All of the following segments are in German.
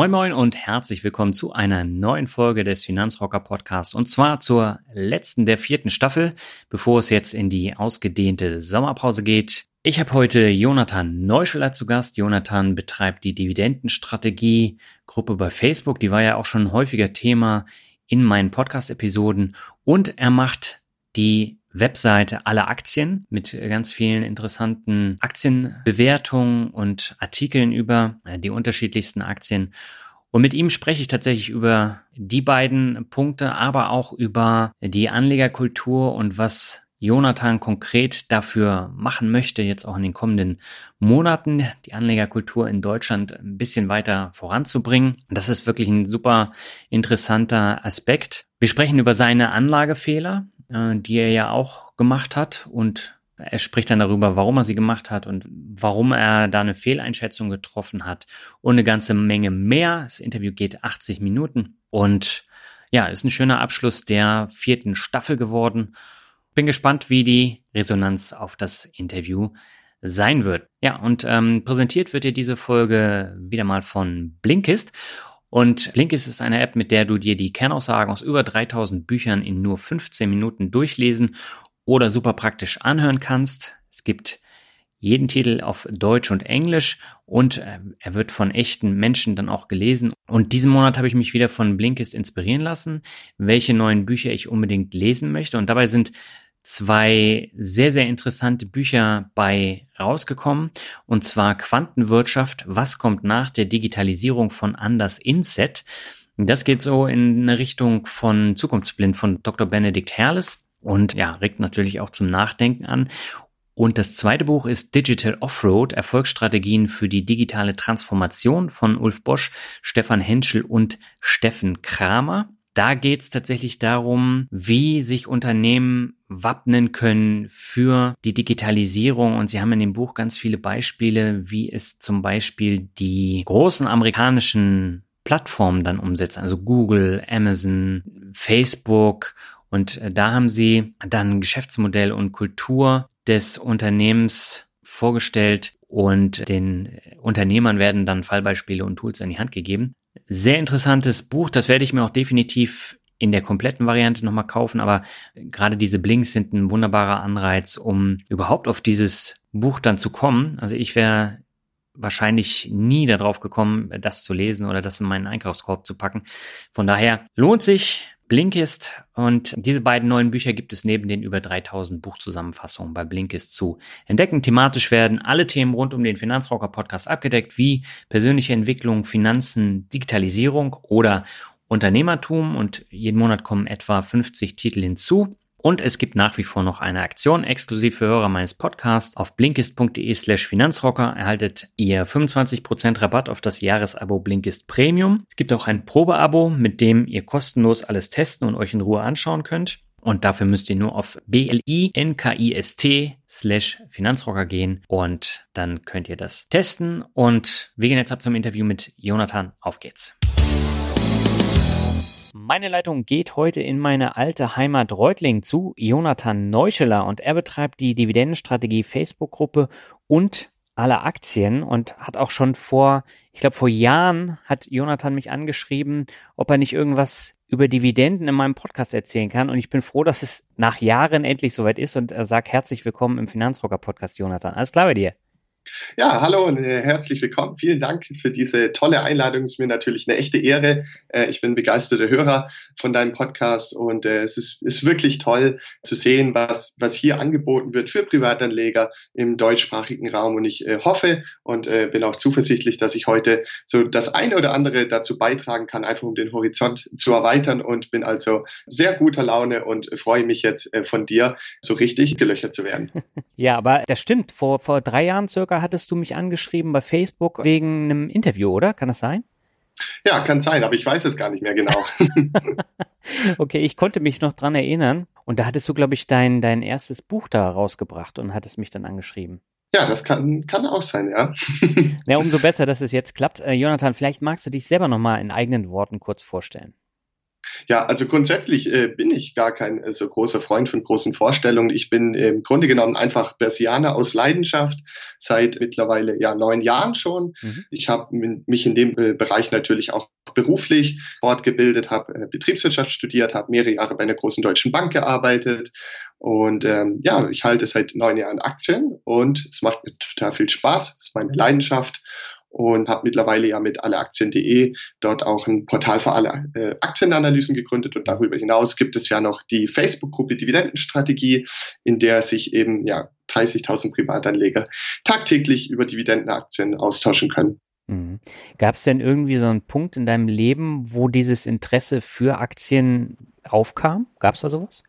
Moin Moin und herzlich willkommen zu einer neuen Folge des Finanzrocker Podcasts und zwar zur letzten der vierten Staffel, bevor es jetzt in die ausgedehnte Sommerpause geht. Ich habe heute Jonathan Neuscheler zu Gast. Jonathan betreibt die Dividendenstrategie Gruppe bei Facebook. Die war ja auch schon häufiger Thema in meinen Podcast-Episoden und er macht die Webseite aller Aktien mit ganz vielen interessanten Aktienbewertungen und Artikeln über äh, die unterschiedlichsten Aktien. Und mit ihm spreche ich tatsächlich über die beiden Punkte, aber auch über die Anlegerkultur und was Jonathan konkret dafür machen möchte, jetzt auch in den kommenden Monaten die Anlegerkultur in Deutschland ein bisschen weiter voranzubringen. Das ist wirklich ein super interessanter Aspekt. Wir sprechen über seine Anlagefehler, äh, die er ja auch gemacht hat und er spricht dann darüber, warum er sie gemacht hat und warum er da eine Fehleinschätzung getroffen hat und eine ganze Menge mehr. Das Interview geht 80 Minuten und ja, ist ein schöner Abschluss der vierten Staffel geworden. Bin gespannt, wie die Resonanz auf das Interview sein wird. Ja, und ähm, präsentiert wird dir diese Folge wieder mal von Blinkist. Und Blinkist ist eine App, mit der du dir die Kernaussagen aus über 3000 Büchern in nur 15 Minuten durchlesen oder super praktisch anhören kannst. Es gibt jeden Titel auf Deutsch und Englisch und äh, er wird von echten Menschen dann auch gelesen. Und diesen Monat habe ich mich wieder von Blinkist inspirieren lassen, welche neuen Bücher ich unbedingt lesen möchte. Und dabei sind zwei sehr, sehr interessante Bücher bei rausgekommen. Und zwar Quantenwirtschaft, was kommt nach der Digitalisierung von Anders Inset. Das geht so in eine Richtung von Zukunftsblind von Dr. Benedikt Herles und ja, regt natürlich auch zum Nachdenken an. Und das zweite Buch ist Digital Offroad, Erfolgsstrategien für die digitale Transformation von Ulf Bosch, Stefan Henschel und Steffen Kramer. Da geht es tatsächlich darum, wie sich Unternehmen wappnen können für die Digitalisierung. Und Sie haben in dem Buch ganz viele Beispiele, wie es zum Beispiel die großen amerikanischen Plattformen dann umsetzen, also Google, Amazon, Facebook. Und äh, da haben Sie dann Geschäftsmodell und Kultur des Unternehmens vorgestellt und den Unternehmern werden dann Fallbeispiele und Tools an die Hand gegeben. Sehr interessantes Buch, das werde ich mir auch definitiv in der kompletten Variante nochmal kaufen, aber gerade diese Blinks sind ein wunderbarer Anreiz, um überhaupt auf dieses Buch dann zu kommen. Also ich wäre wahrscheinlich nie darauf gekommen, das zu lesen oder das in meinen Einkaufskorb zu packen. Von daher lohnt sich, Blinkist und diese beiden neuen Bücher gibt es neben den über 3000 Buchzusammenfassungen bei Blinkist zu entdecken. Thematisch werden alle Themen rund um den Finanzrocker Podcast abgedeckt, wie persönliche Entwicklung, Finanzen, Digitalisierung oder Unternehmertum und jeden Monat kommen etwa 50 Titel hinzu. Und es gibt nach wie vor noch eine Aktion exklusiv für Hörer meines Podcasts. Auf blinkist.de slash Finanzrocker erhaltet ihr 25% Rabatt auf das Jahresabo Blinkist Premium. Es gibt auch ein Probeabo, mit dem ihr kostenlos alles testen und euch in Ruhe anschauen könnt. Und dafür müsst ihr nur auf blinkist slash Finanzrocker gehen und dann könnt ihr das testen. Und wir gehen jetzt ab zum Interview mit Jonathan. Auf geht's. Meine Leitung geht heute in meine alte Heimat Reutling zu Jonathan Neuscheler und er betreibt die Dividendenstrategie Facebook-Gruppe und alle Aktien und hat auch schon vor, ich glaube vor Jahren hat Jonathan mich angeschrieben, ob er nicht irgendwas über Dividenden in meinem Podcast erzählen kann und ich bin froh, dass es nach Jahren endlich soweit ist und er sagt herzlich willkommen im Finanzrocker Podcast, Jonathan. Alles klar bei dir? Ja, hallo und äh, herzlich willkommen. Vielen Dank für diese tolle Einladung. Es ist mir natürlich eine echte Ehre. Äh, ich bin begeisterter Hörer von deinem Podcast und äh, es ist, ist wirklich toll zu sehen, was, was hier angeboten wird für Privatanleger im deutschsprachigen Raum. Und ich hoffe und bin auch zuversichtlich, dass ich heute so das eine oder andere dazu beitragen kann, einfach um den Horizont zu erweitern und bin also sehr guter Laune und freue mich jetzt von dir so richtig gelöchert zu werden. Ja, aber das stimmt. Vor, vor drei Jahren circa hattest du mich angeschrieben bei Facebook wegen einem Interview, oder? Kann das sein? Ja, kann sein, aber ich weiß es gar nicht mehr genau. okay, ich konnte mich noch dran erinnern. Und da hattest du, glaube ich, dein, dein erstes Buch da rausgebracht und hattest mich dann angeschrieben. Ja, das kann, kann auch sein, ja. ja, umso besser, dass es jetzt klappt. Äh, Jonathan, vielleicht magst du dich selber nochmal in eigenen Worten kurz vorstellen. Ja, also grundsätzlich äh, bin ich gar kein äh, so großer Freund von großen Vorstellungen. Ich bin im Grunde genommen einfach Bersianer aus Leidenschaft seit mittlerweile ja neun Jahren schon. Mhm. Ich habe mich in dem äh, Bereich natürlich auch beruflich fortgebildet, habe äh, Betriebswirtschaft studiert, habe mehrere Jahre bei einer großen deutschen Bank gearbeitet und ähm, ja, ich halte seit neun Jahren Aktien und es macht mir total viel Spaß. Es ist meine Leidenschaft und habe mittlerweile ja mit alleaktien.de dort auch ein Portal für alle äh, Aktienanalysen gegründet und darüber hinaus gibt es ja noch die Facebook-Gruppe Dividendenstrategie, in der sich eben ja 30.000 Privatanleger tagtäglich über Dividendenaktien austauschen können. Mhm. Gab es denn irgendwie so einen Punkt in deinem Leben, wo dieses Interesse für Aktien aufkam? Gab es da sowas?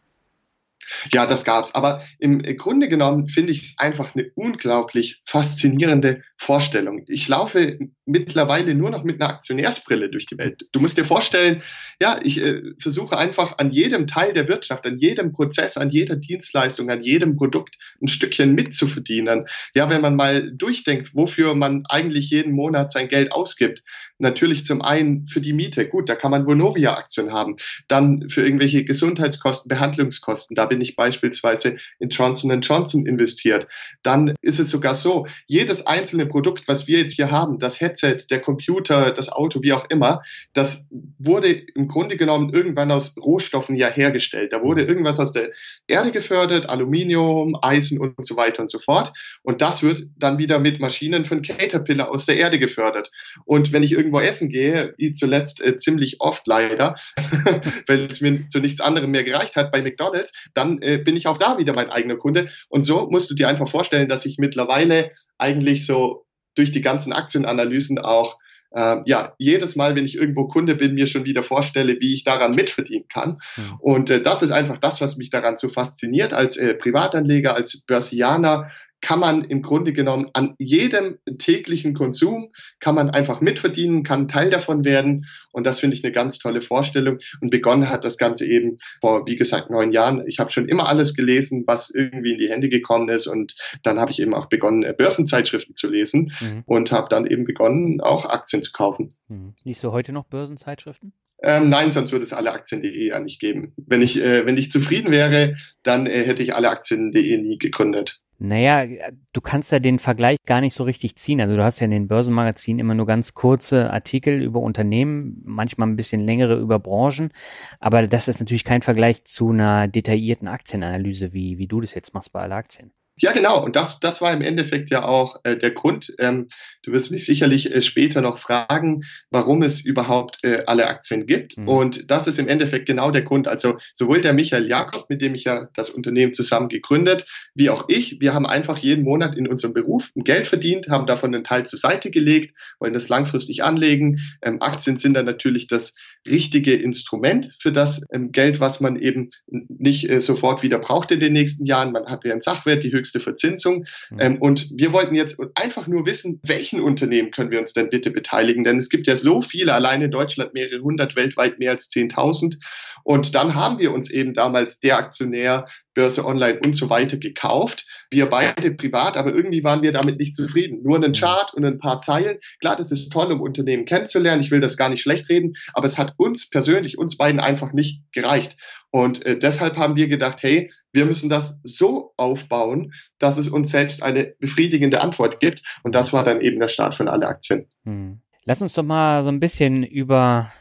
Ja, das gab's. Aber im Grunde genommen finde ich es einfach eine unglaublich faszinierende Vorstellung. Ich laufe mittlerweile nur noch mit einer Aktionärsbrille durch die Welt. Du musst dir vorstellen, ja, ich äh, versuche einfach an jedem Teil der Wirtschaft, an jedem Prozess, an jeder Dienstleistung, an jedem Produkt ein Stückchen mitzuverdienen. Ja, wenn man mal durchdenkt, wofür man eigentlich jeden Monat sein Geld ausgibt. Natürlich zum einen für die Miete. Gut, da kann man Vonovia-Aktien haben. Dann für irgendwelche Gesundheitskosten, Behandlungskosten. Da bin ich beispielsweise in Johnson Johnson investiert. Dann ist es sogar so, jedes einzelne Produkt, was wir jetzt hier haben, das Headset, der Computer, das Auto, wie auch immer, das wurde im Grunde genommen irgendwann aus Rohstoffen ja hergestellt. Da wurde irgendwas aus der Erde gefördert, Aluminium, Eisen und so weiter und so fort. Und das wird dann wieder mit Maschinen von Caterpillar aus der Erde gefördert. Und wenn ich irgendwo essen gehe, wie zuletzt äh, ziemlich oft leider, weil es mir zu nichts anderem mehr gereicht hat bei McDonald's, dann äh, bin ich auch da wieder mein eigener Kunde. Und so musst du dir einfach vorstellen, dass ich mittlerweile eigentlich so durch die ganzen Aktienanalysen auch äh, ja, jedes Mal, wenn ich irgendwo Kunde bin, mir schon wieder vorstelle, wie ich daran mitverdienen kann. Und äh, das ist einfach das, was mich daran so fasziniert als äh, Privatanleger, als Börsianer, kann man im Grunde genommen an jedem täglichen Konsum kann man einfach mitverdienen, kann Teil davon werden. Und das finde ich eine ganz tolle Vorstellung. Und begonnen hat das Ganze eben vor, wie gesagt, neun Jahren. Ich habe schon immer alles gelesen, was irgendwie in die Hände gekommen ist. Und dann habe ich eben auch begonnen, äh, Börsenzeitschriften zu lesen mhm. und habe dann eben begonnen, auch Aktien zu kaufen. Mhm. Liest du heute noch Börsenzeitschriften? Ähm, nein, sonst würde es alle Aktien.de ja nicht geben. Wenn ich, äh, wenn ich zufrieden wäre, dann äh, hätte ich alle Aktien.de nie gegründet. Naja, du kannst ja den Vergleich gar nicht so richtig ziehen. Also du hast ja in den Börsenmagazinen immer nur ganz kurze Artikel über Unternehmen, manchmal ein bisschen längere über Branchen. Aber das ist natürlich kein Vergleich zu einer detaillierten Aktienanalyse, wie, wie du das jetzt machst bei alle Aktien. Ja, genau. Und das, das war im Endeffekt ja auch äh, der Grund. Ähm, du wirst mich sicherlich äh, später noch fragen, warum es überhaupt äh, alle Aktien gibt. Mhm. Und das ist im Endeffekt genau der Grund. Also sowohl der Michael Jakob, mit dem ich ja das Unternehmen zusammen gegründet, wie auch ich, wir haben einfach jeden Monat in unserem Beruf Geld verdient, haben davon einen Teil zur Seite gelegt, wollen das langfristig anlegen. Ähm, Aktien sind dann natürlich das richtige Instrument für das ähm, Geld, was man eben nicht äh, sofort wieder braucht in den nächsten Jahren. Man hat ja einen Sachwert, die höchste höchste Verzinsung. Mhm. Ähm, und wir wollten jetzt einfach nur wissen, welchen Unternehmen können wir uns denn bitte beteiligen? Denn es gibt ja so viele, allein in Deutschland mehrere hundert, weltweit mehr als 10.000. Und dann haben wir uns eben damals der Aktionär, Börse Online und so weiter gekauft. Wir beide privat, aber irgendwie waren wir damit nicht zufrieden. Nur einen mhm. Chart und ein paar Zeilen. Klar, das ist toll, um Unternehmen kennenzulernen. Ich will das gar nicht schlecht reden, aber es hat uns persönlich, uns beiden einfach nicht gereicht. Und äh, deshalb haben wir gedacht, hey, wir müssen das so aufbauen, dass es uns selbst eine befriedigende Antwort gibt. Und das war dann eben der Start von alle Aktien. Hm. Lass uns doch mal so ein bisschen über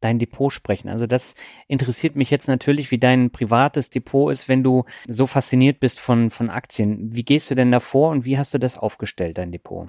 dein Depot sprechen. Also das interessiert mich jetzt natürlich, wie dein privates Depot ist, wenn du so fasziniert bist von, von Aktien. Wie gehst du denn davor und wie hast du das aufgestellt, dein Depot?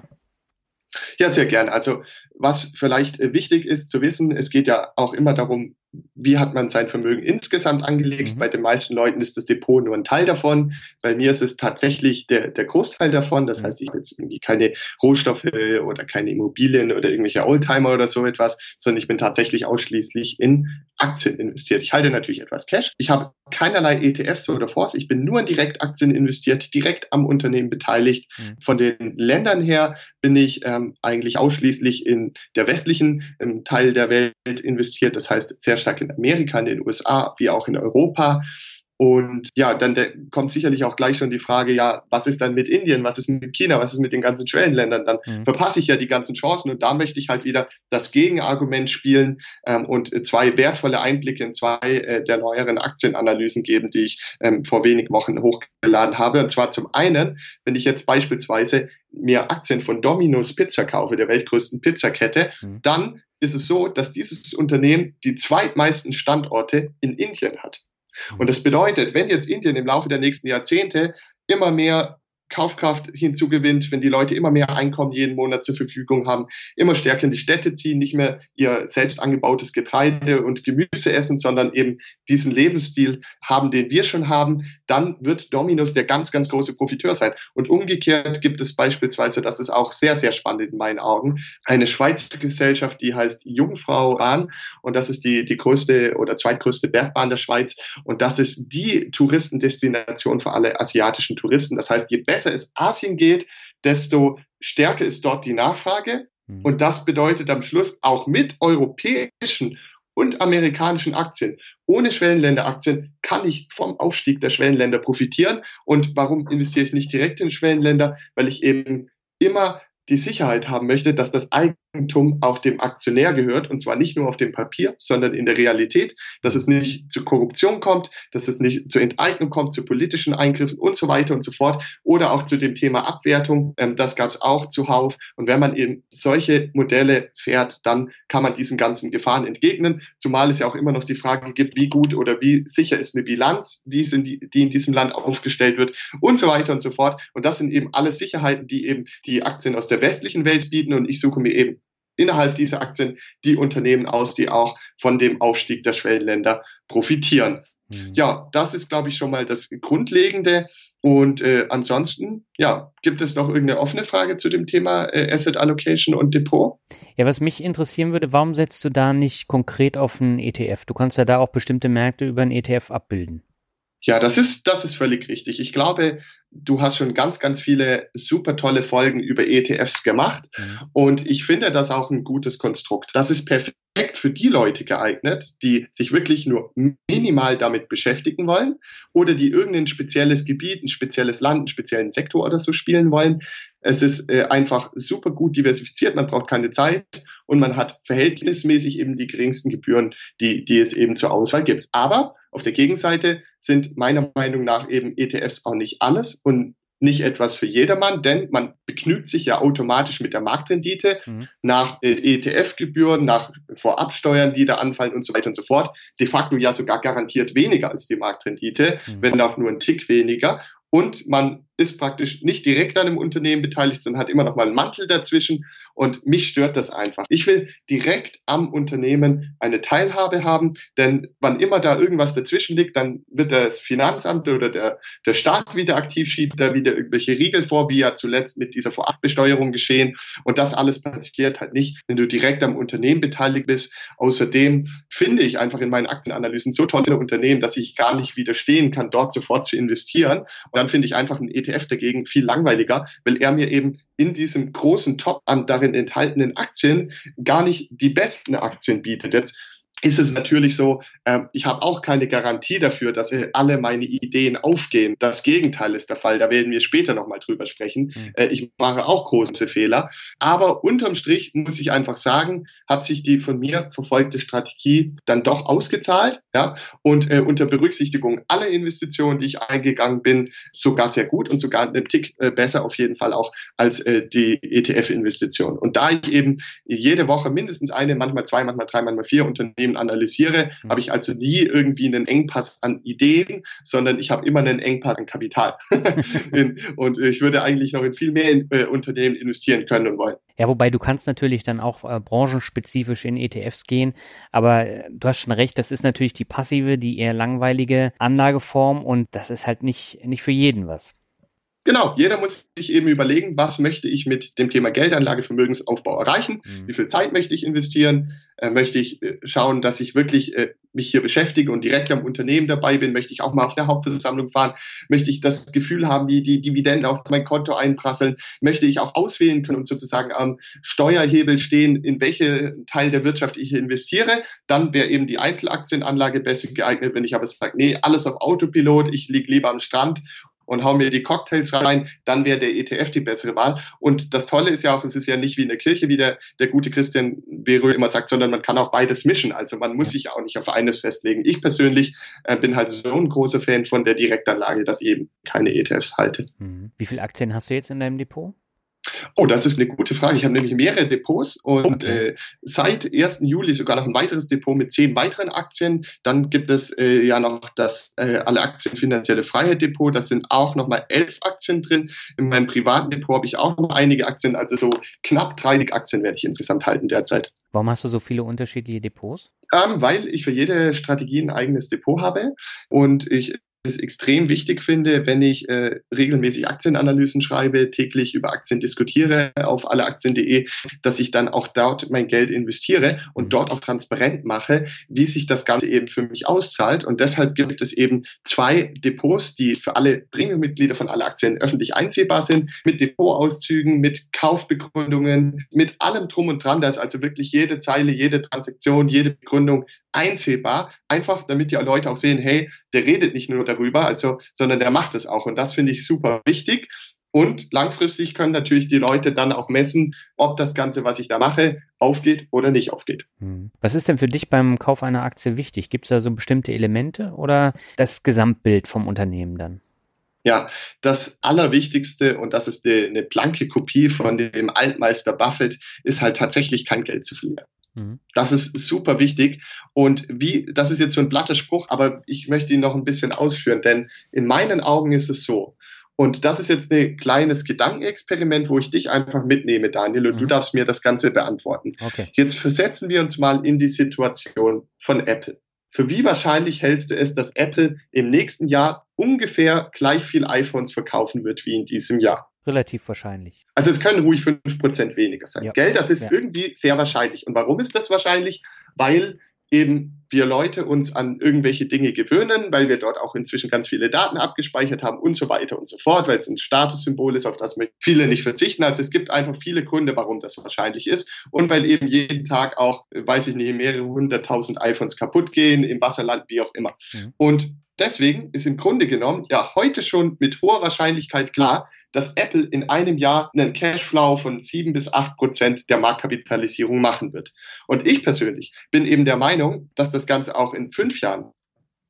Ja, sehr gern. Also was vielleicht äh, wichtig ist zu wissen, es geht ja auch immer darum, wie hat man sein Vermögen insgesamt angelegt. Mhm. Bei den meisten Leuten ist das Depot nur ein Teil davon. Bei mir ist es tatsächlich der, der Großteil davon. Das mhm. heißt, ich habe jetzt irgendwie keine Rohstoffe oder keine Immobilien oder irgendwelche Oldtimer oder so etwas, sondern ich bin tatsächlich ausschließlich in Aktien investiert. Ich halte natürlich etwas Cash. Ich habe keinerlei ETFs oder Fonds. Ich bin nur in Direktaktien investiert, direkt am Unternehmen beteiligt. Mhm. Von den Ländern her bin ich ähm, eigentlich ausschließlich in der westlichen ähm, Teil der Welt investiert. Das heißt, sehr stark in Amerika, in den USA, wie auch in Europa. Und ja, dann kommt sicherlich auch gleich schon die Frage, ja, was ist dann mit Indien, was ist mit China, was ist mit den ganzen Schwellenländern? Dann mhm. verpasse ich ja die ganzen Chancen und da möchte ich halt wieder das Gegenargument spielen ähm, und zwei wertvolle Einblicke in zwei äh, der neueren Aktienanalysen geben, die ich ähm, vor wenigen Wochen hochgeladen habe. Und zwar zum einen, wenn ich jetzt beispielsweise mir Aktien von Domino's Pizza kaufe, der weltgrößten Pizzakette, mhm. dann ist es so, dass dieses Unternehmen die zweitmeisten Standorte in Indien hat. Und das bedeutet, wenn jetzt Indien im Laufe der nächsten Jahrzehnte immer mehr Kaufkraft hinzugewinnt, wenn die Leute immer mehr Einkommen jeden Monat zur Verfügung haben, immer stärker in die Städte ziehen, nicht mehr ihr selbst angebautes Getreide und Gemüse essen, sondern eben diesen Lebensstil haben, den wir schon haben, dann wird Dominus der ganz, ganz große Profiteur sein. Und umgekehrt gibt es beispielsweise, das ist auch sehr, sehr spannend in meinen Augen, eine Schweizer Gesellschaft, die heißt Jungfrau Bahn und das ist die, die größte oder zweitgrößte Bergbahn der Schweiz und das ist die Touristendestination für alle asiatischen Touristen. Das heißt, je besser besser es Asien geht, desto stärker ist dort die Nachfrage. Mhm. Und das bedeutet am Schluss auch mit europäischen und amerikanischen Aktien. Ohne Schwellenländeraktien kann ich vom Aufstieg der Schwellenländer profitieren. Und warum investiere ich nicht direkt in Schwellenländer? Weil ich eben immer die Sicherheit haben möchte, dass das Eigentum auch dem Aktionär gehört und zwar nicht nur auf dem Papier, sondern in der Realität, dass es nicht zu Korruption kommt, dass es nicht zur Enteignung kommt, zu politischen Eingriffen und so weiter und so fort oder auch zu dem Thema Abwertung. Ähm, das gab es auch zuhauf. Und wenn man eben solche Modelle fährt, dann kann man diesen ganzen Gefahren entgegnen, zumal es ja auch immer noch die Frage gibt, wie gut oder wie sicher ist eine Bilanz, die in diesem Land aufgestellt wird und so weiter und so fort. Und das sind eben alle Sicherheiten, die eben die Aktien aus der westlichen Welt bieten und ich suche mir eben innerhalb dieser Aktien die Unternehmen aus, die auch von dem Aufstieg der Schwellenländer profitieren. Mhm. Ja, das ist, glaube ich, schon mal das Grundlegende. Und äh, ansonsten, ja, gibt es noch irgendeine offene Frage zu dem Thema äh, Asset Allocation und Depot? Ja, was mich interessieren würde, warum setzt du da nicht konkret auf einen ETF? Du kannst ja da auch bestimmte Märkte über einen ETF abbilden. Ja, das ist, das ist völlig richtig. Ich glaube, du hast schon ganz, ganz viele super tolle Folgen über ETFs gemacht. Mhm. Und ich finde das auch ein gutes Konstrukt. Das ist perfekt für die Leute geeignet, die sich wirklich nur minimal damit beschäftigen wollen oder die irgendein spezielles Gebiet, ein spezielles Land, einen speziellen Sektor oder so spielen wollen. Es ist äh, einfach super gut diversifiziert, man braucht keine Zeit und man hat verhältnismäßig eben die geringsten Gebühren, die, die es eben zur Auswahl gibt. Aber auf der Gegenseite sind meiner Meinung nach eben ETFs auch nicht alles und nicht etwas für jedermann, denn man begnügt sich ja automatisch mit der Marktrendite mhm. nach äh, ETF-Gebühren, nach Vorabsteuern, die da anfallen und so weiter und so fort. De facto ja sogar garantiert weniger als die Marktrendite, mhm. wenn auch nur ein Tick weniger. Und man ist praktisch nicht direkt an einem Unternehmen beteiligt, sondern hat immer noch mal einen Mantel dazwischen. Und mich stört das einfach. Ich will direkt am Unternehmen eine Teilhabe haben, denn wann immer da irgendwas dazwischen liegt, dann wird das Finanzamt oder der, der Staat wieder aktiv, schiebt da wieder irgendwelche Riegel vor, wie ja zuletzt mit dieser Vorabbesteuerung geschehen. Und das alles passiert halt nicht, wenn du direkt am Unternehmen beteiligt bist. Außerdem finde ich einfach in meinen Aktienanalysen so tolle Unternehmen, dass ich gar nicht widerstehen kann, dort sofort zu investieren. Und dann finde ich einfach ein ETF ETF dagegen viel langweiliger, weil er mir eben in diesem großen Top an darin enthaltenen Aktien gar nicht die besten Aktien bietet. Jetzt ist es natürlich so, äh, ich habe auch keine Garantie dafür, dass alle meine Ideen aufgehen. Das Gegenteil ist der Fall. Da werden wir später nochmal drüber sprechen. Mhm. Äh, ich mache auch große Fehler. Aber unterm Strich muss ich einfach sagen, hat sich die von mir verfolgte Strategie dann doch ausgezahlt. Ja? Und äh, unter Berücksichtigung aller Investitionen, die ich eingegangen bin, sogar sehr gut und sogar einen Tick äh, besser auf jeden Fall auch als äh, die ETF-Investition. Und da ich eben jede Woche mindestens eine, manchmal zwei, manchmal drei, manchmal vier Unternehmen Unternehmen analysiere, mhm. habe ich also nie irgendwie einen Engpass an Ideen, sondern ich habe immer einen Engpass an Kapital. und ich würde eigentlich noch in viel mehr in, äh, Unternehmen investieren können und wollen. Ja, wobei du kannst natürlich dann auch äh, branchenspezifisch in ETFs gehen, aber äh, du hast schon recht, das ist natürlich die passive, die eher langweilige Anlageform und das ist halt nicht, nicht für jeden was. Genau, jeder muss sich eben überlegen, was möchte ich mit dem Thema Geldanlage, Vermögensaufbau erreichen, mhm. wie viel Zeit möchte ich investieren, äh, möchte ich äh, schauen, dass ich wirklich äh, mich hier beschäftige und direkt am Unternehmen dabei bin, möchte ich auch mal auf eine Hauptversammlung fahren, möchte ich das Gefühl haben, wie die Dividenden auf mein Konto einprasseln, möchte ich auch auswählen können und sozusagen am Steuerhebel stehen, in welche Teil der Wirtschaft ich investiere, dann wäre eben die Einzelaktienanlage besser geeignet, wenn ich aber sage, nee, alles auf Autopilot, ich liege lieber am Strand und hau mir die Cocktails rein, dann wäre der ETF die bessere Wahl. Und das Tolle ist ja auch, es ist ja nicht wie in der Kirche, wie der, der gute Christian Bero immer sagt, sondern man kann auch beides mischen. Also man muss sich auch nicht auf eines festlegen. Ich persönlich äh, bin halt so ein großer Fan von der Direktanlage, dass ich eben keine ETFs halte. Mhm. Wie viele Aktien hast du jetzt in deinem Depot? Oh, das ist eine gute Frage. Ich habe nämlich mehrere Depots und äh, seit 1. Juli sogar noch ein weiteres Depot mit zehn weiteren Aktien. Dann gibt es äh, ja noch das äh, alle Aktien finanzielle Freiheit Depot. Das sind auch nochmal elf Aktien drin. In meinem privaten Depot habe ich auch noch einige Aktien. Also so knapp 30 Aktien werde ich insgesamt halten derzeit. Warum hast du so viele unterschiedliche Depots? Ähm, weil ich für jede Strategie ein eigenes Depot habe und ich es extrem wichtig finde, wenn ich äh, regelmäßig Aktienanalysen schreibe, täglich über Aktien diskutiere auf alleaktien.de, dass ich dann auch dort mein Geld investiere und dort auch transparent mache, wie sich das Ganze eben für mich auszahlt. Und deshalb gibt es eben zwei Depots, die für alle Premium-Mitglieder von alle Aktien öffentlich einsehbar sind, mit Depotauszügen, mit Kaufbegründungen, mit allem drum und dran. Da ist also wirklich jede Zeile, jede Transaktion, jede Begründung einsehbar, einfach damit die Leute auch sehen, hey, der redet nicht nur darüber, also, sondern der macht es auch. Und das finde ich super wichtig. Und langfristig können natürlich die Leute dann auch messen, ob das Ganze, was ich da mache, aufgeht oder nicht aufgeht. Hm. Was ist denn für dich beim Kauf einer Aktie wichtig? Gibt es da so bestimmte Elemente oder das Gesamtbild vom Unternehmen dann? Ja, das Allerwichtigste, und das ist eine blanke Kopie von dem Altmeister Buffett, ist halt tatsächlich kein Geld zu verlieren. Mhm. Das ist super wichtig. Und wie, das ist jetzt so ein blatter Spruch, aber ich möchte ihn noch ein bisschen ausführen, denn in meinen Augen ist es so. Und das ist jetzt ein kleines Gedankenexperiment, wo ich dich einfach mitnehme, Daniel, und mhm. du darfst mir das Ganze beantworten. Okay. Jetzt versetzen wir uns mal in die Situation von Apple. Für wie wahrscheinlich hältst du es, dass Apple im nächsten Jahr ungefähr gleich viel iPhones verkaufen wird wie in diesem Jahr? Relativ wahrscheinlich. Also es können ruhig 5% weniger sein. Ja. Gell, das ist ja. irgendwie sehr wahrscheinlich. Und warum ist das wahrscheinlich? Weil eben wir Leute uns an irgendwelche Dinge gewöhnen, weil wir dort auch inzwischen ganz viele Daten abgespeichert haben und so weiter und so fort, weil es ein Statussymbol ist, auf das viele nicht verzichten. Also es gibt einfach viele Gründe, warum das wahrscheinlich ist und weil eben jeden Tag auch, weiß ich nicht, mehrere hunderttausend iPhones kaputt gehen, im Wasserland, wie auch immer. Mhm. Und deswegen ist im Grunde genommen ja heute schon mit hoher Wahrscheinlichkeit klar, dass Apple in einem Jahr einen Cashflow von sieben bis acht Prozent der Marktkapitalisierung machen wird. Und ich persönlich bin eben der Meinung, dass das Ganze auch in fünf Jahren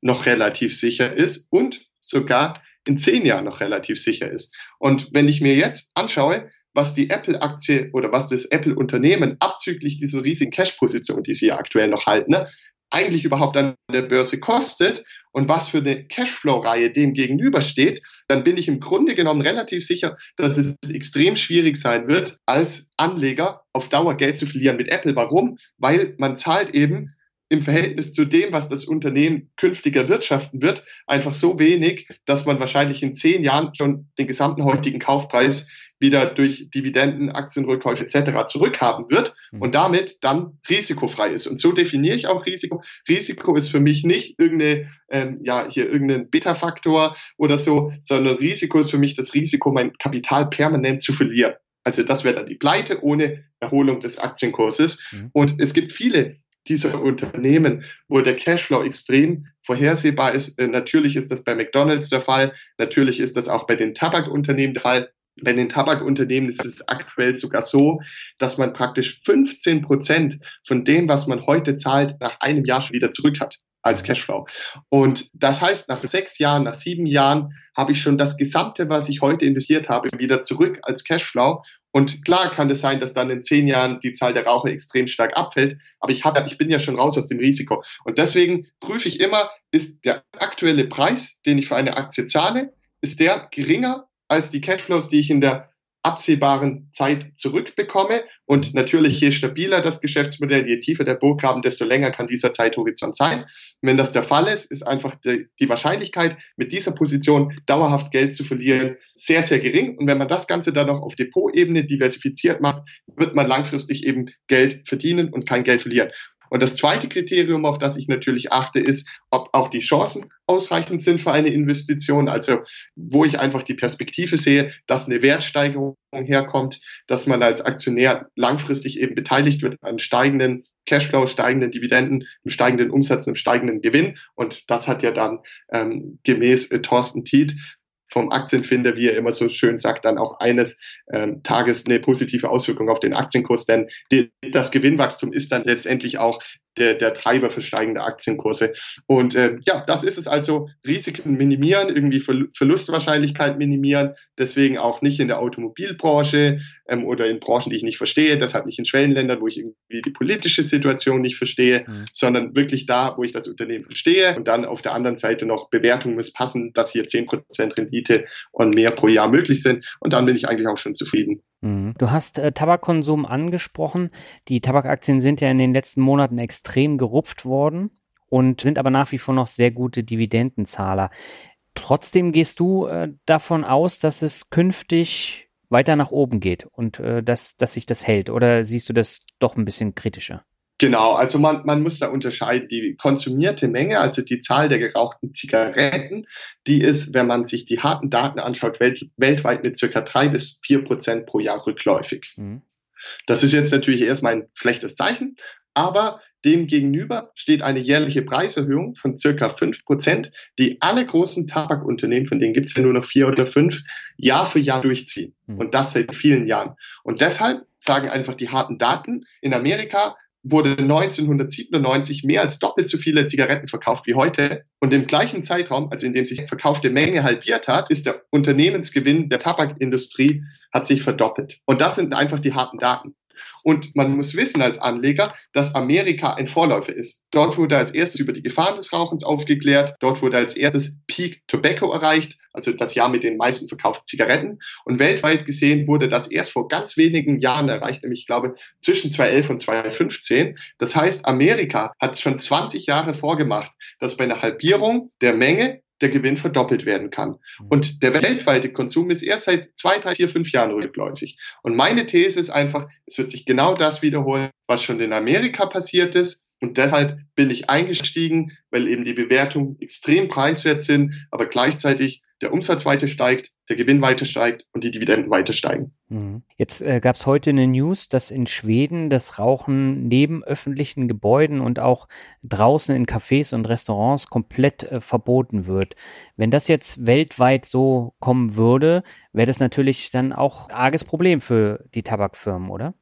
noch relativ sicher ist und sogar in zehn Jahren noch relativ sicher ist. Und wenn ich mir jetzt anschaue, was die Apple-Aktie oder was das Apple-Unternehmen abzüglich dieser riesigen Cash-Position, die sie ja aktuell noch halten, ne, eigentlich überhaupt an der Börse kostet und was für eine Cashflow-Reihe dem gegenübersteht, dann bin ich im Grunde genommen relativ sicher, dass es extrem schwierig sein wird, als Anleger auf Dauer Geld zu verlieren mit Apple. Warum? Weil man zahlt eben im Verhältnis zu dem, was das Unternehmen künftig erwirtschaften wird, einfach so wenig, dass man wahrscheinlich in zehn Jahren schon den gesamten heutigen Kaufpreis wieder durch Dividenden, Aktienrückkäufe etc. zurückhaben wird mhm. und damit dann risikofrei ist. Und so definiere ich auch Risiko. Risiko ist für mich nicht irgendeine, ähm, ja, hier irgendein Beta-Faktor oder so, sondern Risiko ist für mich das Risiko, mein Kapital permanent zu verlieren. Also das wäre dann die Pleite ohne Erholung des Aktienkurses. Mhm. Und es gibt viele dieser Unternehmen, wo der Cashflow extrem vorhersehbar ist. Äh, natürlich ist das bei McDonald's der Fall. Natürlich ist das auch bei den Tabakunternehmen der Fall. Bei den Tabakunternehmen ist es aktuell sogar so, dass man praktisch 15 Prozent von dem, was man heute zahlt, nach einem Jahr schon wieder zurück hat. als Cashflow. Und das heißt, nach sechs Jahren, nach sieben Jahren habe ich schon das Gesamte, was ich heute investiert habe, wieder zurück als Cashflow. Und klar kann es sein, dass dann in zehn Jahren die Zahl der Raucher extrem stark abfällt. Aber ich, habe, ich bin ja schon raus aus dem Risiko. Und deswegen prüfe ich immer, ist der aktuelle Preis, den ich für eine Aktie zahle, ist der geringer als die Cashflows, die ich in der absehbaren Zeit zurückbekomme. Und natürlich, je stabiler das Geschäftsmodell, je tiefer der Burggraben, desto länger kann dieser Zeithorizont sein. Und wenn das der Fall ist, ist einfach die, die, Wahrscheinlichkeit, mit dieser Position dauerhaft Geld zu verlieren, sehr, sehr gering. Und wenn man das Ganze dann noch auf Depotebene diversifiziert macht, wird man langfristig eben Geld verdienen und kein Geld verlieren. Und das zweite Kriterium, auf das ich natürlich achte, ist, ob auch die Chancen ausreichend sind für eine Investition. Also wo ich einfach die Perspektive sehe, dass eine Wertsteigerung herkommt, dass man als Aktionär langfristig eben beteiligt wird an steigenden Cashflow, steigenden Dividenden, einem steigenden Umsatz, einem steigenden Gewinn. Und das hat ja dann ähm, gemäß äh, Thorsten Tiet vom Aktienfinder, wie er immer so schön sagt, dann auch eines ähm, Tages eine positive Auswirkung auf den Aktienkurs, denn die, das Gewinnwachstum ist dann letztendlich auch der, der Treiber für steigende Aktienkurse. Und äh, ja, das ist es also, Risiken minimieren, irgendwie Ver Verlustwahrscheinlichkeit minimieren, deswegen auch nicht in der Automobilbranche ähm, oder in Branchen, die ich nicht verstehe, deshalb nicht in Schwellenländern, wo ich irgendwie die politische Situation nicht verstehe, mhm. sondern wirklich da, wo ich das Unternehmen verstehe und dann auf der anderen Seite noch Bewertung muss passen, dass hier 10% Rendite und mehr pro Jahr möglich sind und dann bin ich eigentlich auch schon zufrieden. Mhm. Du hast äh, Tabakkonsum angesprochen. Die Tabakaktien sind ja in den letzten Monaten extrem gerupft worden und sind aber nach wie vor noch sehr gute Dividendenzahler. Trotzdem gehst du äh, davon aus, dass es künftig weiter nach oben geht und äh, dass, dass sich das hält? Oder siehst du das doch ein bisschen kritischer? Genau, also man, man muss da unterscheiden. Die konsumierte Menge, also die Zahl der gerauchten Zigaretten, die ist, wenn man sich die harten Daten anschaut, welt, weltweit mit circa drei bis vier Prozent pro Jahr rückläufig. Mhm. Das ist jetzt natürlich erstmal ein schlechtes Zeichen, aber dem gegenüber steht eine jährliche Preiserhöhung von circa fünf Prozent, die alle großen Tabakunternehmen, von denen gibt es ja nur noch vier oder fünf, Jahr für Jahr durchziehen. Mhm. Und das seit vielen Jahren. Und deshalb sagen einfach die harten Daten, in Amerika wurde 1997 mehr als doppelt so viele Zigaretten verkauft wie heute. Und im gleichen Zeitraum, also in dem sich die verkaufte Menge halbiert hat, ist der Unternehmensgewinn der Tabakindustrie hat sich verdoppelt. Und das sind einfach die harten Daten. Und man muss wissen als Anleger, dass Amerika ein Vorläufer ist. Dort wurde als erstes über die Gefahren des Rauchens aufgeklärt. Dort wurde als erstes Peak Tobacco erreicht, also das Jahr mit den meisten verkauften Zigaretten. Und weltweit gesehen wurde das erst vor ganz wenigen Jahren erreicht, nämlich ich glaube zwischen 2011 und 2015. Das heißt, Amerika hat schon 20 Jahre vorgemacht, dass bei einer Halbierung der Menge der Gewinn verdoppelt werden kann. Mhm. Und der weltweite Konsum ist erst seit zwei, drei, vier, fünf Jahren rückläufig. Und meine These ist einfach, es wird sich genau das wiederholen, was schon in Amerika passiert ist. Und deshalb bin ich eingestiegen, weil eben die Bewertungen extrem preiswert sind, aber gleichzeitig der Umsatz weiter steigt, der Gewinn weiter steigt und die Dividenden weiter steigen. Mhm. Jetzt äh, gab es heute eine News, dass in Schweden das Rauchen neben öffentlichen Gebäuden und auch draußen in Cafés und Restaurants komplett äh, verboten wird. Wenn das jetzt weltweit so kommen würde, wäre das natürlich dann auch ein arges Problem für die Tabakfirmen, oder?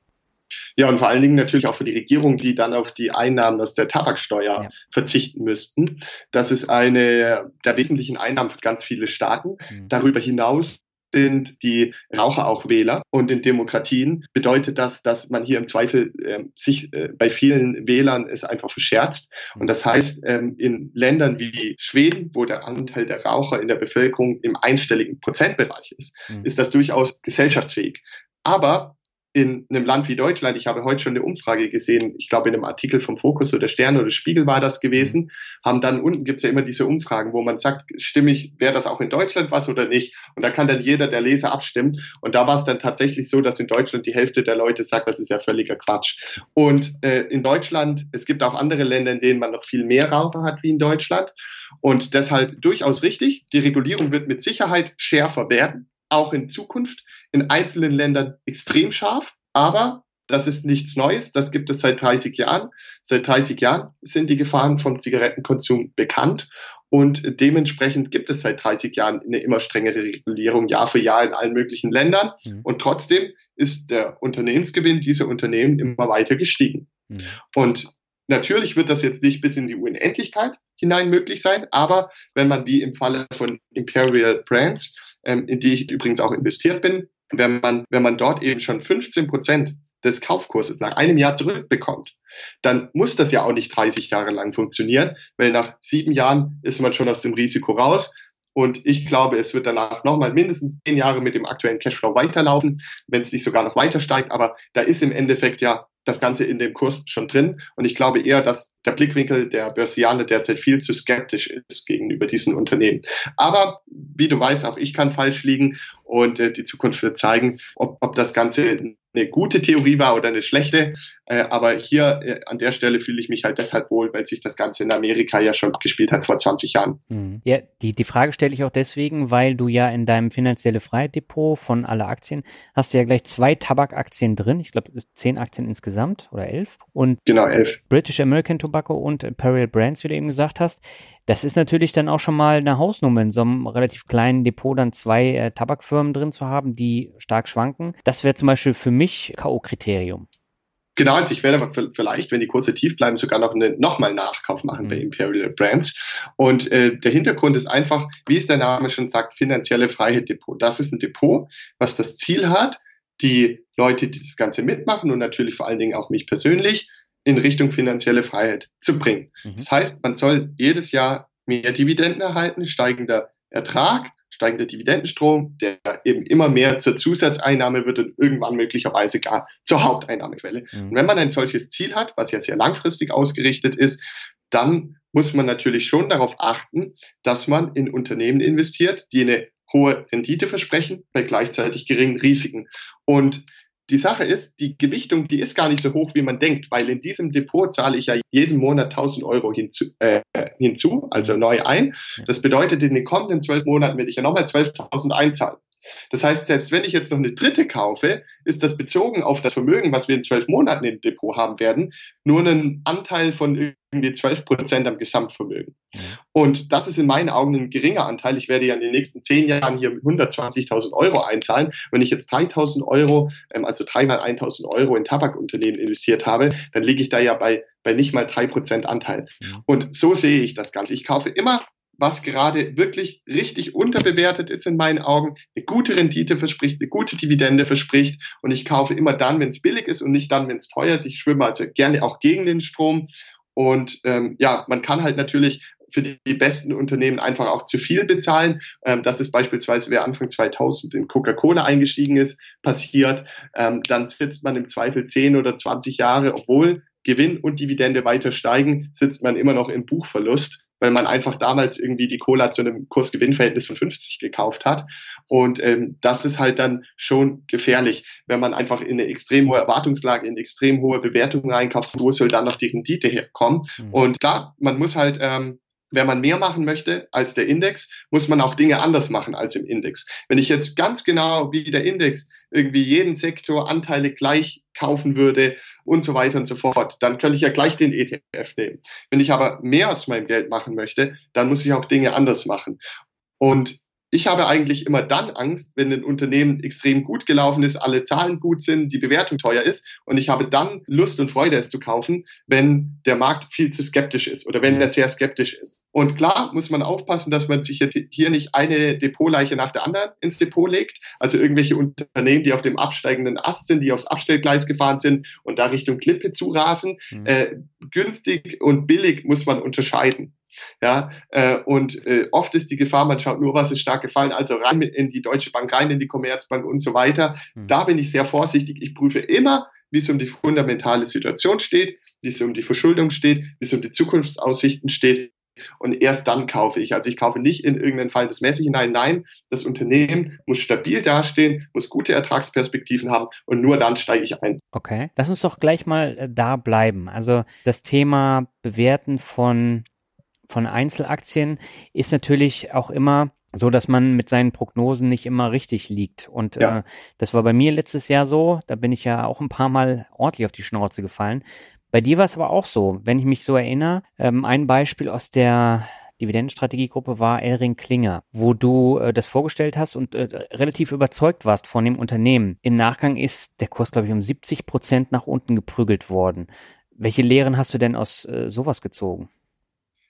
Ja, und vor allen Dingen natürlich auch für die Regierung, die dann auf die Einnahmen aus der Tabaksteuer ja. verzichten müssten. Das ist eine der wesentlichen Einnahmen für ganz viele Staaten. Mhm. Darüber hinaus sind die Raucher auch Wähler. Und in Demokratien bedeutet das, dass man hier im Zweifel äh, sich äh, bei vielen Wählern es einfach verscherzt. Und das heißt, ähm, in Ländern wie Schweden, wo der Anteil der Raucher in der Bevölkerung im einstelligen Prozentbereich ist, mhm. ist das durchaus gesellschaftsfähig. Aber in einem Land wie Deutschland, ich habe heute schon eine Umfrage gesehen, ich glaube in einem Artikel vom Fokus oder Stern oder Spiegel war das gewesen, haben dann unten gibt's ja immer diese Umfragen, wo man sagt, stimme ich, wäre das auch in Deutschland was oder nicht? Und da kann dann jeder der Leser abstimmen. Und da war es dann tatsächlich so, dass in Deutschland die Hälfte der Leute sagt, das ist ja völliger Quatsch. Und äh, in Deutschland, es gibt auch andere Länder, in denen man noch viel mehr Raucher hat wie in Deutschland. Und deshalb durchaus richtig, die Regulierung wird mit Sicherheit schärfer werden auch in Zukunft in einzelnen Ländern extrem scharf, aber das ist nichts Neues, das gibt es seit 30 Jahren. Seit 30 Jahren sind die Gefahren vom Zigarettenkonsum bekannt und dementsprechend gibt es seit 30 Jahren eine immer strengere Regulierung Jahr für Jahr in allen möglichen Ländern mhm. und trotzdem ist der Unternehmensgewinn dieser Unternehmen immer weiter gestiegen. Mhm. Und Natürlich wird das jetzt nicht bis in die Unendlichkeit hinein möglich sein, aber wenn man wie im Falle von Imperial Brands, ähm, in die ich übrigens auch investiert bin, wenn man, wenn man dort eben schon 15 Prozent des Kaufkurses nach einem Jahr zurückbekommt, dann muss das ja auch nicht 30 Jahre lang funktionieren, weil nach sieben Jahren ist man schon aus dem Risiko raus. Und ich glaube, es wird danach nochmal mindestens zehn Jahre mit dem aktuellen Cashflow weiterlaufen, wenn es nicht sogar noch weiter steigt. Aber da ist im Endeffekt ja das Ganze in dem Kurs schon drin. Und ich glaube eher, dass der Blickwinkel der Börsianer derzeit viel zu skeptisch ist gegenüber diesen Unternehmen. Aber wie du weißt, auch ich kann falsch liegen und äh, die Zukunft wird zeigen, ob, ob das Ganze eine gute Theorie war oder eine schlechte. Äh, aber hier äh, an der Stelle fühle ich mich halt deshalb wohl, weil sich das Ganze in Amerika ja schon gespielt hat vor 20 Jahren. Mhm. Ja, die, die Frage stelle ich auch deswegen, weil du ja in deinem finanzielle Freiheit Depot von alle Aktien hast du ja gleich zwei Tabakaktien drin. Ich glaube, zehn Aktien insgesamt oder elf. Und genau, elf. British American Tobacco und Imperial Brands, wie du eben gesagt hast. Das ist natürlich dann auch schon mal eine Hausnummer, in so einem relativ kleinen Depot dann zwei äh, Tabakfirmen drin zu haben, die stark schwanken. Das wäre zum Beispiel für mich K.O.-Kriterium. Genau, also ich werde aber vielleicht, wenn die Kurse tief bleiben, sogar noch eine, nochmal Nachkauf machen mhm. bei Imperial Brands. Und äh, der Hintergrund ist einfach, wie es der Name schon sagt, finanzielle Freiheit Depot. Das ist ein Depot, was das Ziel hat, die Leute, die das Ganze mitmachen und natürlich vor allen Dingen auch mich persönlich, in Richtung finanzielle Freiheit zu bringen. Mhm. Das heißt, man soll jedes Jahr mehr Dividenden erhalten, steigender Ertrag, steigender Dividendenstrom, der eben immer mehr zur Zusatzeinnahme wird und irgendwann möglicherweise gar zur Haupteinnahmequelle. Mhm. Und wenn man ein solches Ziel hat, was ja sehr langfristig ausgerichtet ist, dann muss man natürlich schon darauf achten, dass man in Unternehmen investiert, die eine hohe Rendite versprechen, bei gleichzeitig geringen Risiken. Und die Sache ist, die Gewichtung, die ist gar nicht so hoch, wie man denkt, weil in diesem Depot zahle ich ja jeden Monat 1000 Euro hinzu, äh, hinzu also neu ein. Das bedeutet, in den kommenden zwölf Monaten werde ich ja nochmal 12.000 einzahlen. Das heißt, selbst wenn ich jetzt noch eine dritte kaufe, ist das bezogen auf das Vermögen, was wir in zwölf Monaten im Depot haben werden, nur ein Anteil von irgendwie 12 Prozent am Gesamtvermögen. Ja. Und das ist in meinen Augen ein geringer Anteil. Ich werde ja in den nächsten zehn Jahren hier 120.000 Euro einzahlen. Wenn ich jetzt 3.000 Euro, ähm, also dreimal 1.000 Euro in Tabakunternehmen investiert habe, dann liege ich da ja bei, bei nicht mal drei Prozent Anteil. Ja. Und so sehe ich das Ganze. Ich kaufe immer was gerade wirklich richtig unterbewertet ist in meinen Augen, eine gute Rendite verspricht, eine gute Dividende verspricht und ich kaufe immer dann, wenn es billig ist und nicht dann, wenn es teuer ist. Ich schwimme also gerne auch gegen den Strom und ähm, ja, man kann halt natürlich für die, die besten Unternehmen einfach auch zu viel bezahlen. Ähm, das ist beispielsweise, wer Anfang 2000 in Coca-Cola eingestiegen ist, passiert. Ähm, dann sitzt man im Zweifel 10 oder 20 Jahre, obwohl Gewinn und Dividende weiter steigen, sitzt man immer noch im Buchverlust weil man einfach damals irgendwie die Cola zu einem Kursgewinnverhältnis von 50 gekauft hat. Und ähm, das ist halt dann schon gefährlich, wenn man einfach in eine extrem hohe Erwartungslage, in extrem hohe Bewertung reinkauft, wo soll dann noch die Rendite herkommen. Mhm. Und klar, man muss halt ähm, wenn man mehr machen möchte als der Index, muss man auch Dinge anders machen als im Index. Wenn ich jetzt ganz genau wie der Index irgendwie jeden Sektor Anteile gleich kaufen würde und so weiter und so fort, dann könnte ich ja gleich den ETF nehmen. Wenn ich aber mehr aus meinem Geld machen möchte, dann muss ich auch Dinge anders machen. Und ich habe eigentlich immer dann Angst, wenn ein Unternehmen extrem gut gelaufen ist, alle Zahlen gut sind, die Bewertung teuer ist und ich habe dann Lust und Freude, es zu kaufen, wenn der Markt viel zu skeptisch ist oder wenn er sehr skeptisch ist. Und klar muss man aufpassen, dass man sich hier nicht eine Depotleiche nach der anderen ins Depot legt, also irgendwelche Unternehmen, die auf dem absteigenden Ast sind, die aufs Abstellgleis gefahren sind und da Richtung Klippe zurasen. Mhm. Äh, günstig und billig muss man unterscheiden. Ja, äh, und äh, oft ist die Gefahr, man schaut nur, was ist stark gefallen, also rein in die Deutsche Bank, rein in die Commerzbank und so weiter. Mhm. Da bin ich sehr vorsichtig. Ich prüfe immer, wie es um die fundamentale Situation steht, wie es um die Verschuldung steht, wie es um die Zukunftsaussichten steht. Und erst dann kaufe ich. Also ich kaufe nicht in irgendeinen Fall das Messi hinein. Nein, das Unternehmen muss stabil dastehen, muss gute Ertragsperspektiven haben und nur dann steige ich ein. Okay, lass uns doch gleich mal äh, da bleiben. Also das Thema Bewerten von von Einzelaktien ist natürlich auch immer so, dass man mit seinen Prognosen nicht immer richtig liegt. Und ja. äh, das war bei mir letztes Jahr so. Da bin ich ja auch ein paar Mal ordentlich auf die Schnauze gefallen. Bei dir war es aber auch so, wenn ich mich so erinnere. Ähm, ein Beispiel aus der Dividendenstrategiegruppe war Elring Klinger, wo du äh, das vorgestellt hast und äh, relativ überzeugt warst von dem Unternehmen. Im Nachgang ist der Kurs, glaube ich, um 70 Prozent nach unten geprügelt worden. Welche Lehren hast du denn aus äh, sowas gezogen?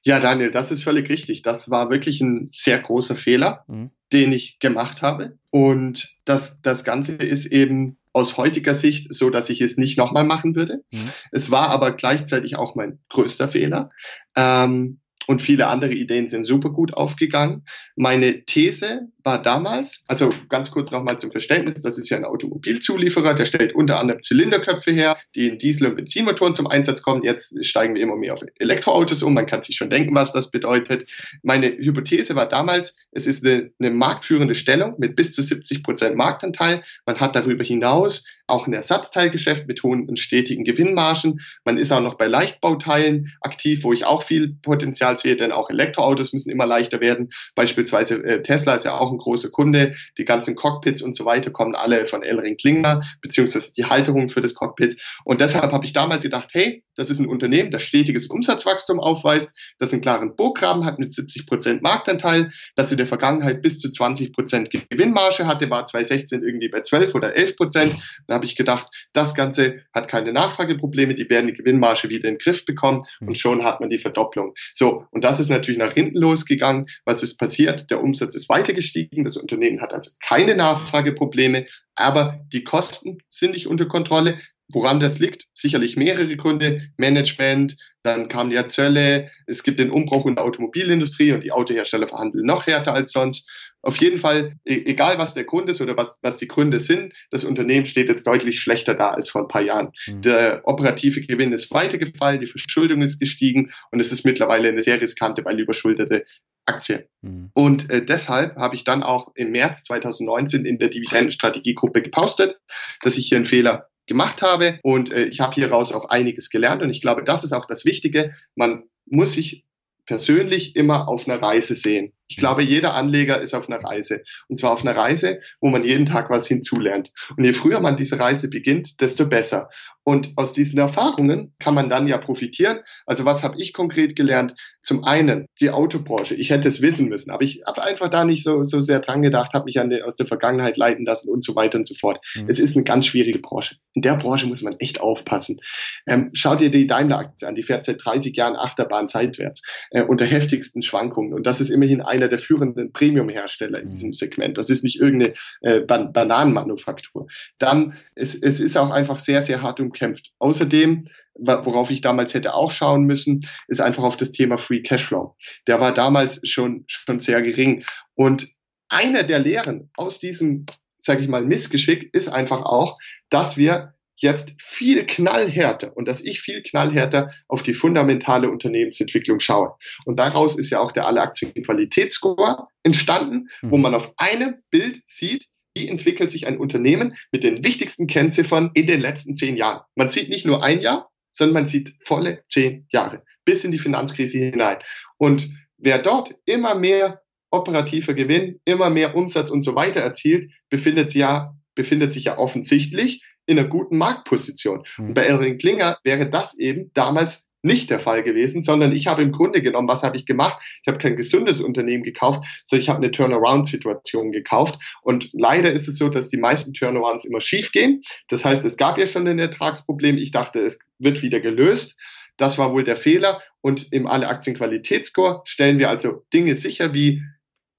Ja, Daniel, das ist völlig richtig. Das war wirklich ein sehr großer Fehler, mhm. den ich gemacht habe. Und das, das Ganze ist eben aus heutiger Sicht so, dass ich es nicht nochmal machen würde. Mhm. Es war aber gleichzeitig auch mein größter Fehler. Ähm, und viele andere Ideen sind super gut aufgegangen. Meine These war damals, also ganz kurz nochmal zum Verständnis, das ist ja ein Automobilzulieferer, der stellt unter anderem Zylinderköpfe her, die in Diesel- und Benzinmotoren zum Einsatz kommen. Jetzt steigen wir immer mehr auf Elektroautos um, man kann sich schon denken, was das bedeutet. Meine Hypothese war damals, es ist eine, eine marktführende Stellung mit bis zu 70 Prozent Marktanteil. Man hat darüber hinaus auch ein Ersatzteilgeschäft mit hohen und stetigen Gewinnmargen. Man ist auch noch bei Leichtbauteilen aktiv, wo ich auch viel Potenzial sehe, denn auch Elektroautos müssen immer leichter werden. Beispielsweise äh, Tesla ist ja auch ein großer Kunde. Die ganzen Cockpits und so weiter kommen alle von Elring Klinger, beziehungsweise die Halterung für das Cockpit. Und deshalb habe ich damals gedacht, hey, das ist ein Unternehmen, das stetiges Umsatzwachstum aufweist, das einen klaren Burggraben hat mit 70 Prozent Marktanteil, das in der Vergangenheit bis zu 20 Prozent Gewinnmarge hatte, war 2016 irgendwie bei 12 oder 11 Prozent. Da habe ich gedacht, das Ganze hat keine Nachfrageprobleme, die werden die Gewinnmarge wieder in den Griff bekommen und mhm. schon hat man die Verdopplung. So, und das ist natürlich nach hinten losgegangen. Was ist passiert? Der Umsatz ist weiter gestiegen, das Unternehmen hat also keine Nachfrageprobleme, aber die Kosten sind nicht unter Kontrolle. Woran das liegt? Sicherlich mehrere Gründe. Management, dann kamen ja Zölle, es gibt den Umbruch in der Automobilindustrie und die Autohersteller verhandeln noch härter als sonst. Auf jeden Fall, e-, egal was der Grund ist oder was, was die Gründe sind, das Unternehmen steht jetzt deutlich schlechter da als vor ein paar Jahren. Mhm. Der operative Gewinn ist weitergefallen, die Verschuldung ist gestiegen und es ist mittlerweile eine sehr riskante, weil überschuldete Aktie. Mhm. Und äh, deshalb habe ich dann auch im März 2019 in der Dividendenstrategiegruppe gepostet, dass ich hier einen Fehler gemacht habe und äh, ich habe hieraus auch einiges gelernt und ich glaube, das ist auch das Wichtige. Man muss sich persönlich immer auf einer Reise sehen. Ich glaube, jeder Anleger ist auf einer Reise. Und zwar auf einer Reise, wo man jeden Tag was hinzulernt. Und je früher man diese Reise beginnt, desto besser. Und aus diesen Erfahrungen kann man dann ja profitieren. Also was habe ich konkret gelernt? Zum einen die Autobranche. Ich hätte es wissen müssen, aber ich habe einfach da nicht so, so sehr dran gedacht, habe mich an die, aus der Vergangenheit leiten lassen und so weiter und so fort. Mhm. Es ist eine ganz schwierige Branche. In der Branche muss man echt aufpassen. Ähm, schau dir die Daimler-Aktie an, die fährt seit 30 Jahren Achterbahn seitwärts äh, unter heftigsten Schwankungen. Und das ist immerhin ein einer der führenden Premium-Hersteller in diesem Segment. Das ist nicht irgendeine äh, Ban Bananenmanufaktur. Dann, es, es ist auch einfach sehr, sehr hart umkämpft. Außerdem, worauf ich damals hätte auch schauen müssen, ist einfach auf das Thema Free Cashflow. Der war damals schon, schon sehr gering. Und einer der Lehren aus diesem, sage ich mal, Missgeschick ist einfach auch, dass wir jetzt viel knallhärter und dass ich viel knallhärter auf die fundamentale Unternehmensentwicklung schaue. Und daraus ist ja auch der Alle Aktien Qualitätsscore entstanden, mhm. wo man auf einem Bild sieht, wie entwickelt sich ein Unternehmen mit den wichtigsten Kennziffern in den letzten zehn Jahren. Man sieht nicht nur ein Jahr, sondern man sieht volle zehn Jahre bis in die Finanzkrise hinein. Und wer dort immer mehr operativer Gewinn, immer mehr Umsatz und so weiter erzielt, befindet ja, befindet sich ja offensichtlich in einer guten Marktposition. Mhm. Und bei Elring Klinger wäre das eben damals nicht der Fall gewesen, sondern ich habe im Grunde genommen, was habe ich gemacht? Ich habe kein gesundes Unternehmen gekauft, sondern ich habe eine Turnaround-Situation gekauft. Und leider ist es so, dass die meisten Turnarounds immer schief gehen. Das heißt, es gab ja schon ein Ertragsproblem. Ich dachte, es wird wieder gelöst. Das war wohl der Fehler. Und im Alle Aktien Qualitätsscore stellen wir also Dinge sicher wie,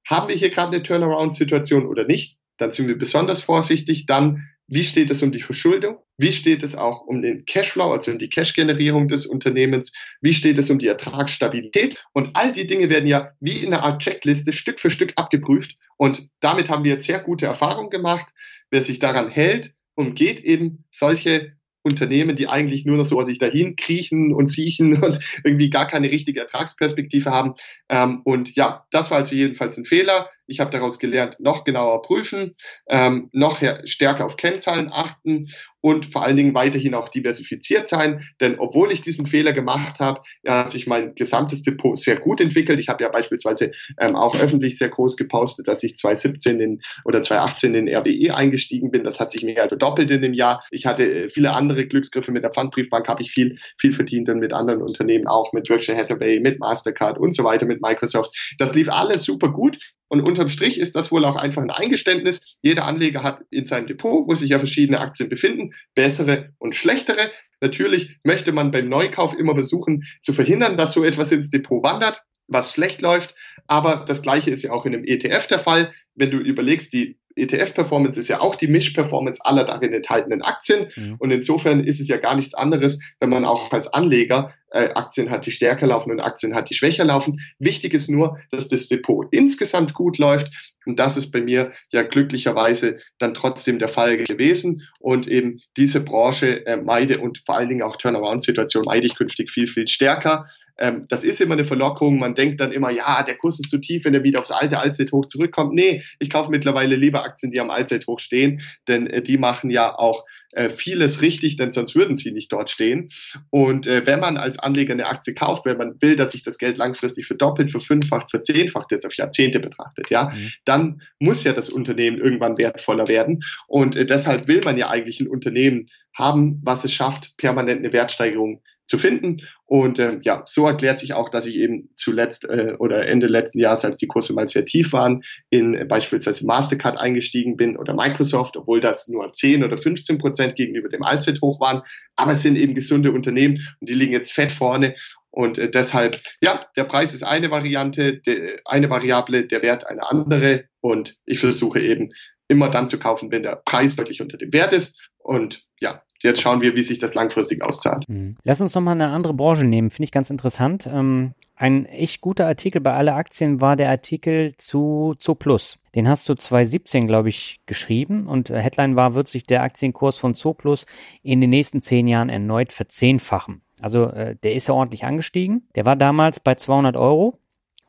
haben wir hier gerade eine Turnaround-Situation oder nicht? Dann sind wir besonders vorsichtig. Dann wie steht es um die Verschuldung? Wie steht es auch um den Cashflow, also um die Cash-Generierung des Unternehmens? Wie steht es um die Ertragsstabilität? Und all die Dinge werden ja wie in einer Art Checkliste Stück für Stück abgeprüft. Und damit haben wir jetzt sehr gute Erfahrungen gemacht. Wer sich daran hält, umgeht eben solche Unternehmen, die eigentlich nur noch so sich dahin kriechen und siechen und irgendwie gar keine richtige Ertragsperspektive haben. Ähm, und ja, das war also jedenfalls ein Fehler. Ich habe daraus gelernt, noch genauer prüfen, ähm, noch stärker auf Kennzahlen achten und vor allen Dingen weiterhin auch diversifiziert sein. Denn obwohl ich diesen Fehler gemacht habe, hat sich mein gesamtes Depot sehr gut entwickelt. Ich habe ja beispielsweise ähm, auch öffentlich sehr groß gepostet, dass ich 2017 in, oder 2018 in RWE eingestiegen bin. Das hat sich mehr als verdoppelt in dem Jahr. Ich hatte äh, viele andere Glücksgriffe mit der Pfandbriefbank, habe ich viel, viel verdient und mit anderen Unternehmen auch, mit Berkshire Hathaway, mit Mastercard und so weiter, mit Microsoft. Das lief alles super gut. Und unterm Strich ist das wohl auch einfach ein Eingeständnis. Jeder Anleger hat in seinem Depot, wo sich ja verschiedene Aktien befinden, bessere und schlechtere. Natürlich möchte man beim Neukauf immer versuchen zu verhindern, dass so etwas ins Depot wandert was schlecht läuft. Aber das Gleiche ist ja auch in einem ETF der Fall. Wenn du überlegst, die ETF-Performance ist ja auch die Mischperformance aller darin enthaltenen Aktien. Mhm. Und insofern ist es ja gar nichts anderes, wenn man auch als Anleger Aktien hat, die stärker laufen und Aktien hat, die schwächer laufen. Wichtig ist nur, dass das Depot insgesamt gut läuft. Und das ist bei mir ja glücklicherweise dann trotzdem der Fall gewesen. Und eben diese Branche äh, meide und vor allen Dingen auch Turnaround-Situation meide ich künftig viel, viel stärker. Ähm, das ist immer eine Verlockung. Man denkt dann immer, ja, der Kurs ist zu tief, wenn er wieder aufs alte Allzeithoch zurückkommt. Nee, ich kaufe mittlerweile lieber Aktien, die am Allzeithoch stehen, denn äh, die machen ja auch äh, vieles richtig, denn sonst würden sie nicht dort stehen. Und äh, wenn man als Anleger eine Aktie kauft, wenn man will, dass sich das Geld langfristig verdoppelt, verfünffacht, verzehnfacht, jetzt auf Jahrzehnte betrachtet, ja, mhm. dann muss ja das Unternehmen irgendwann wertvoller werden. Und äh, deshalb will man ja eigentlich ein Unternehmen haben, was es schafft, permanent eine Wertsteigerung zu finden. Und äh, ja, so erklärt sich auch, dass ich eben zuletzt äh, oder Ende letzten Jahres, als die Kurse mal sehr tief waren, in äh, beispielsweise Mastercard eingestiegen bin oder Microsoft, obwohl das nur 10 oder 15 Prozent gegenüber dem Allzeithoch waren. Aber es sind eben gesunde Unternehmen und die liegen jetzt fett vorne. Und äh, deshalb, ja, der Preis ist eine Variante, de, eine Variable, der Wert eine andere. Und ich versuche eben immer dann zu kaufen, wenn der Preis deutlich unter dem Wert ist. Und ja, jetzt schauen wir, wie sich das langfristig auszahlt. Mhm. Lass uns nochmal eine andere Branche nehmen, finde ich ganz interessant. Ähm, ein echt guter Artikel bei alle Aktien war der Artikel zu Zooplus. Den hast du 2017, glaube ich, geschrieben und äh, Headline war, wird sich der Aktienkurs von Zooplus in den nächsten zehn Jahren erneut verzehnfachen. Also äh, der ist ja ordentlich angestiegen. Der war damals bei 200 Euro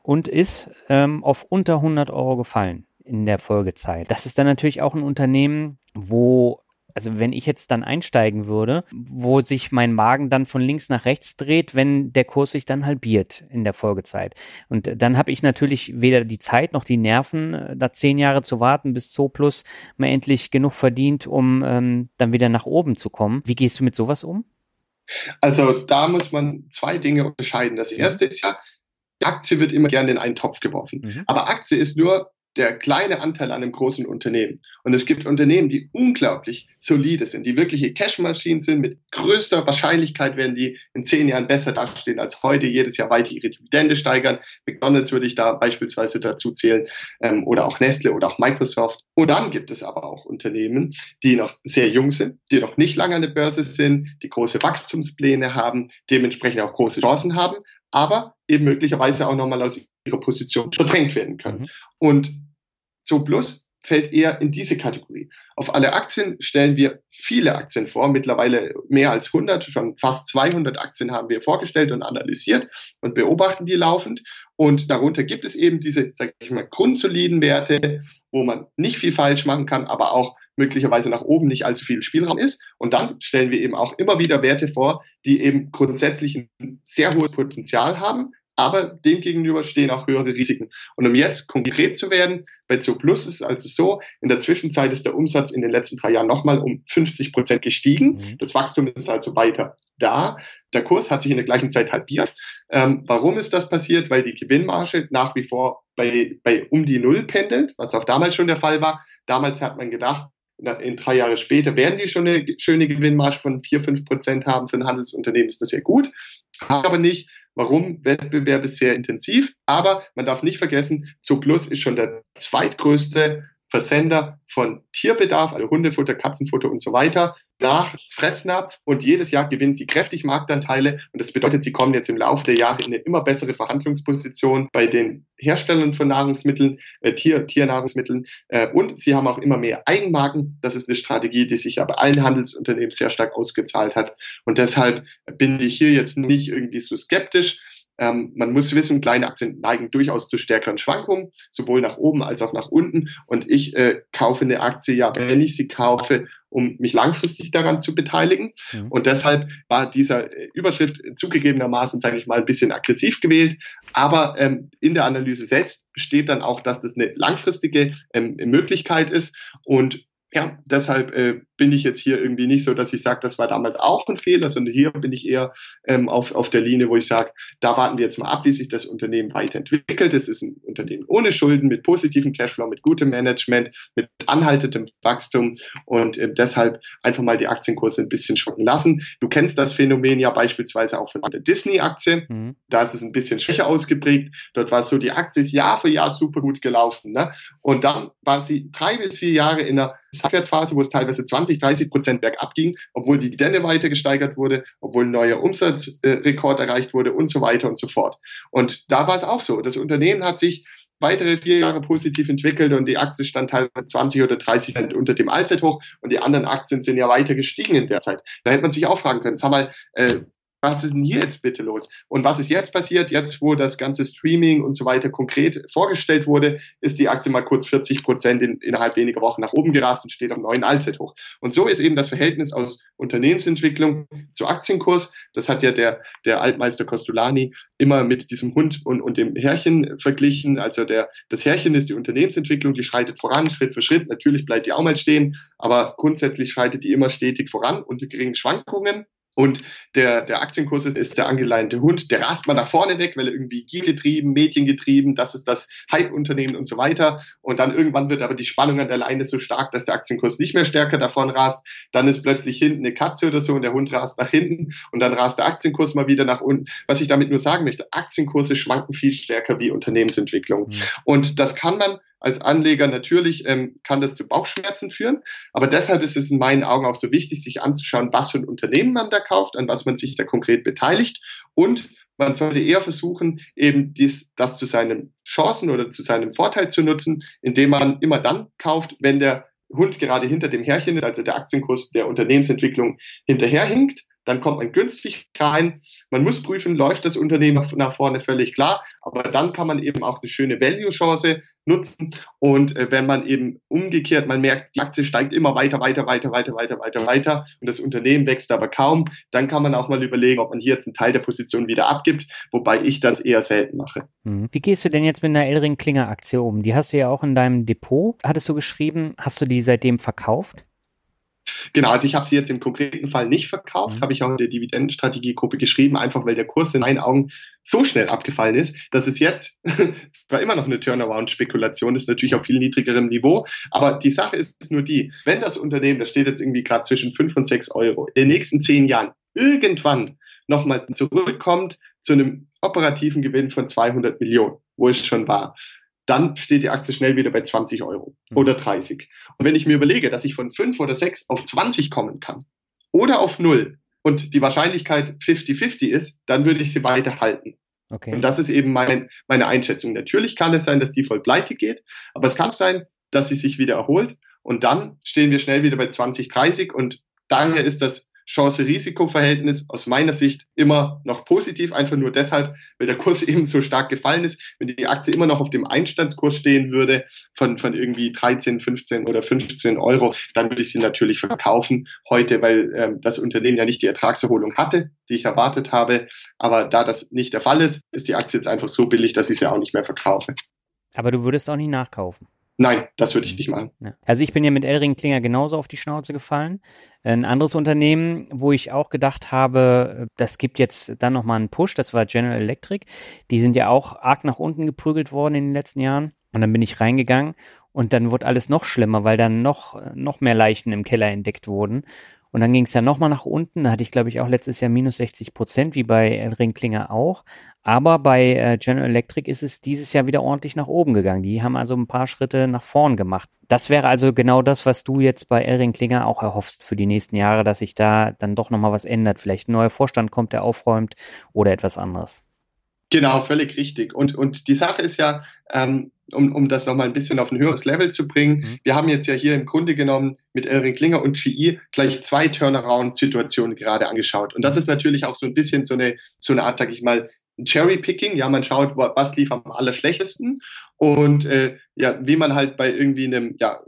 und ist ähm, auf unter 100 Euro gefallen in der Folgezeit. Das ist dann natürlich auch ein Unternehmen, wo also wenn ich jetzt dann einsteigen würde, wo sich mein Magen dann von links nach rechts dreht, wenn der Kurs sich dann halbiert in der Folgezeit. Und dann habe ich natürlich weder die Zeit noch die Nerven, äh, da zehn Jahre zu warten, bis Zooplus mal endlich genug verdient, um ähm, dann wieder nach oben zu kommen. Wie gehst du mit sowas um? Also da muss man zwei Dinge unterscheiden. Das erste ist ja, die Aktie wird immer gerne in einen Topf geworfen. Mhm. Aber Aktie ist nur der kleine Anteil an einem großen Unternehmen. Und es gibt Unternehmen, die unglaublich solide sind, die wirkliche Cashmaschinen sind. Mit größter Wahrscheinlichkeit werden die in zehn Jahren besser dastehen als heute, jedes Jahr weiter ihre Dividende steigern. McDonalds würde ich da beispielsweise dazu zählen ähm, oder auch Nestle oder auch Microsoft. Und dann gibt es aber auch Unternehmen, die noch sehr jung sind, die noch nicht lange an der Börse sind, die große Wachstumspläne haben, dementsprechend auch große Chancen haben, aber eben möglicherweise auch nochmal aus ihrer Position verdrängt werden können. Mhm. Und so Plus fällt eher in diese Kategorie. Auf alle Aktien stellen wir viele Aktien vor, mittlerweile mehr als 100, schon fast 200 Aktien haben wir vorgestellt und analysiert und beobachten die laufend. Und darunter gibt es eben diese, sag ich mal, grundsoliden Werte, wo man nicht viel falsch machen kann, aber auch möglicherweise nach oben nicht allzu viel Spielraum ist. Und dann stellen wir eben auch immer wieder Werte vor, die eben grundsätzlich ein sehr hohes Potenzial haben, aber demgegenüber stehen auch höhere Risiken. Und um jetzt konkret zu werden, bei Zooplus ist es also so, in der Zwischenzeit ist der Umsatz in den letzten drei Jahren nochmal um 50 Prozent gestiegen. Mhm. Das Wachstum ist also weiter da. Der Kurs hat sich in der gleichen Zeit halbiert. Ähm, warum ist das passiert? Weil die Gewinnmarge nach wie vor bei, bei um die Null pendelt, was auch damals schon der Fall war. Damals hat man gedacht, in drei Jahre später werden die schon eine schöne Gewinnmarge von vier fünf Prozent haben für ein Handelsunternehmen, ist das sehr gut. Aber nicht. Warum? Wettbewerb ist sehr intensiv. Aber man darf nicht vergessen, Zooplus ist schon der zweitgrößte Versender von Tierbedarf, also Hundefutter, Katzenfutter und so weiter, nach Fressnapf und jedes Jahr gewinnen sie kräftig Marktanteile und das bedeutet, sie kommen jetzt im Laufe der Jahre in eine immer bessere Verhandlungsposition bei den Herstellern von Nahrungsmitteln, äh, Tier, Tiernahrungsmitteln äh, und sie haben auch immer mehr Eigenmarken. Das ist eine Strategie, die sich ja bei allen Handelsunternehmen sehr stark ausgezahlt hat und deshalb bin ich hier jetzt nicht irgendwie so skeptisch. Ähm, man muss wissen, kleine Aktien neigen durchaus zu stärkeren Schwankungen, sowohl nach oben als auch nach unten. Und ich äh, kaufe eine Aktie ja, wenn ich sie kaufe, um mich langfristig daran zu beteiligen. Mhm. Und deshalb war dieser äh, Überschrift zugegebenermaßen, sage ich mal, ein bisschen aggressiv gewählt. Aber ähm, in der Analyse selbst steht dann auch, dass das eine langfristige ähm, Möglichkeit ist. Und ja, deshalb äh, bin ich jetzt hier irgendwie nicht so, dass ich sage, das war damals auch ein Fehler, sondern hier bin ich eher ähm, auf, auf der Linie, wo ich sage, da warten wir jetzt mal ab, wie sich das Unternehmen weiterentwickelt. Es ist ein Unternehmen ohne Schulden, mit positivem Cashflow, mit gutem Management, mit anhaltendem Wachstum und äh, deshalb einfach mal die Aktienkurse ein bisschen schocken lassen. Du kennst das Phänomen ja beispielsweise auch von der Disney-Aktie. Mhm. Da ist es ein bisschen schwächer ausgeprägt. Dort war es so, die Aktie ist Jahr für Jahr super gut gelaufen. Ne? Und dann war sie drei bis vier Jahre in einer Abwärtsphase, wo es teilweise 20, 30 Prozent bergab ging, obwohl die Dividende weiter gesteigert wurde, obwohl ein neuer Umsatzrekord erreicht wurde und so weiter und so fort. Und da war es auch so. Das Unternehmen hat sich weitere vier Jahre positiv entwickelt und die Aktie stand teilweise 20 oder 30 Cent unter dem Allzeithoch und die anderen Aktien sind ja weiter gestiegen in der Zeit. Da hätte man sich auch fragen können, sag mal, äh, was ist denn hier jetzt bitte los? Und was ist jetzt passiert? Jetzt, wo das ganze Streaming und so weiter konkret vorgestellt wurde, ist die Aktie mal kurz 40 Prozent in, innerhalb weniger Wochen nach oben gerast und steht auf neuen Allzeithoch. Und so ist eben das Verhältnis aus Unternehmensentwicklung zu Aktienkurs. Das hat ja der, der Altmeister Costolani immer mit diesem Hund und, und dem Herrchen verglichen. Also der, das Herrchen ist die Unternehmensentwicklung, die schreitet voran, Schritt für Schritt. Natürlich bleibt die auch mal stehen, aber grundsätzlich schreitet die immer stetig voran unter geringen Schwankungen. Und der, der Aktienkurs ist, ist der angeleinte Hund, der rast mal nach vorne weg, weil er irgendwie Gier-getrieben, Mädchen das ist das Hype-Unternehmen und so weiter. Und dann irgendwann wird aber die Spannung an der Leine so stark, dass der Aktienkurs nicht mehr stärker davon rast. Dann ist plötzlich hinten eine Katze oder so und der Hund rast nach hinten und dann rast der Aktienkurs mal wieder nach unten. Was ich damit nur sagen möchte, Aktienkurse schwanken viel stärker wie Unternehmensentwicklung. Mhm. Und das kann man als Anleger natürlich ähm, kann das zu Bauchschmerzen führen. Aber deshalb ist es in meinen Augen auch so wichtig, sich anzuschauen, was für ein Unternehmen man da kauft, an was man sich da konkret beteiligt. Und man sollte eher versuchen, eben dies, das zu seinen Chancen oder zu seinem Vorteil zu nutzen, indem man immer dann kauft, wenn der Hund gerade hinter dem Härchen ist, also der Aktienkurs der Unternehmensentwicklung hinterherhinkt dann kommt man günstig rein. Man muss prüfen, läuft das Unternehmen nach vorne völlig klar, aber dann kann man eben auch eine schöne Value-Chance nutzen. Und äh, wenn man eben umgekehrt, man merkt, die Aktie steigt immer weiter, weiter, weiter, weiter, weiter, weiter, weiter und das Unternehmen wächst aber kaum, dann kann man auch mal überlegen, ob man hier jetzt einen Teil der Position wieder abgibt, wobei ich das eher selten mache. Mhm. Wie gehst du denn jetzt mit einer Elring-Klinger-Aktie um? Die hast du ja auch in deinem Depot, hattest du geschrieben. Hast du die seitdem verkauft? Genau, also ich habe sie jetzt im konkreten Fall nicht verkauft, mhm. habe ich auch in der Dividendenstrategiegruppe geschrieben, einfach weil der Kurs in meinen Augen so schnell abgefallen ist, dass es jetzt zwar immer noch eine Turnaround-Spekulation ist, natürlich auf viel niedrigerem Niveau, aber die Sache ist nur die, wenn das Unternehmen, das steht jetzt irgendwie gerade zwischen 5 und 6 Euro, in den nächsten zehn Jahren irgendwann nochmal zurückkommt zu einem operativen Gewinn von 200 Millionen, wo es schon war, dann steht die Aktie schnell wieder bei 20 Euro mhm. oder 30. Und wenn ich mir überlege, dass ich von 5 oder 6 auf 20 kommen kann oder auf 0 und die Wahrscheinlichkeit 50-50 ist, dann würde ich sie weiter halten. Okay. Und das ist eben mein, meine Einschätzung. Natürlich kann es sein, dass die voll pleite geht, aber es kann sein, dass sie sich wieder erholt und dann stehen wir schnell wieder bei 20, 30 und daher ist das Chance-Risiko-Verhältnis aus meiner Sicht immer noch positiv, einfach nur deshalb, weil der Kurs eben so stark gefallen ist. Wenn die Aktie immer noch auf dem Einstandskurs stehen würde von, von irgendwie 13, 15 oder 15 Euro, dann würde ich sie natürlich verkaufen heute, weil ähm, das Unternehmen ja nicht die Ertragserholung hatte, die ich erwartet habe. Aber da das nicht der Fall ist, ist die Aktie jetzt einfach so billig, dass ich sie auch nicht mehr verkaufe. Aber du würdest auch nicht nachkaufen. Nein, das würde ich nicht machen. Ja. Also ich bin ja mit Elring Klinger genauso auf die Schnauze gefallen. Ein anderes Unternehmen, wo ich auch gedacht habe, das gibt jetzt dann nochmal einen Push, das war General Electric. Die sind ja auch arg nach unten geprügelt worden in den letzten Jahren. Und dann bin ich reingegangen und dann wurde alles noch schlimmer, weil dann noch, noch mehr Leichen im Keller entdeckt wurden. Und dann ging es ja nochmal nach unten. Da hatte ich, glaube ich, auch letztes Jahr minus 60 Prozent, wie bei Elring Klinger auch. Aber bei äh, General Electric ist es dieses Jahr wieder ordentlich nach oben gegangen. Die haben also ein paar Schritte nach vorn gemacht. Das wäre also genau das, was du jetzt bei Elring Klinger auch erhoffst für die nächsten Jahre, dass sich da dann doch nochmal was ändert. Vielleicht ein neuer Vorstand kommt, der aufräumt oder etwas anderes. Genau, völlig richtig. Und, und die Sache ist ja, ähm, um, um das nochmal ein bisschen auf ein höheres Level zu bringen, mhm. wir haben jetzt ja hier im Grunde genommen mit Elring Klinger und GI gleich zwei Turnaround-Situationen gerade angeschaut. Und das ist natürlich auch so ein bisschen so eine, so eine Art, sag ich mal, Cherry-Picking, ja, man schaut, was lief am allerschlechtesten und äh, ja, wie man halt bei irgendwie einem ja,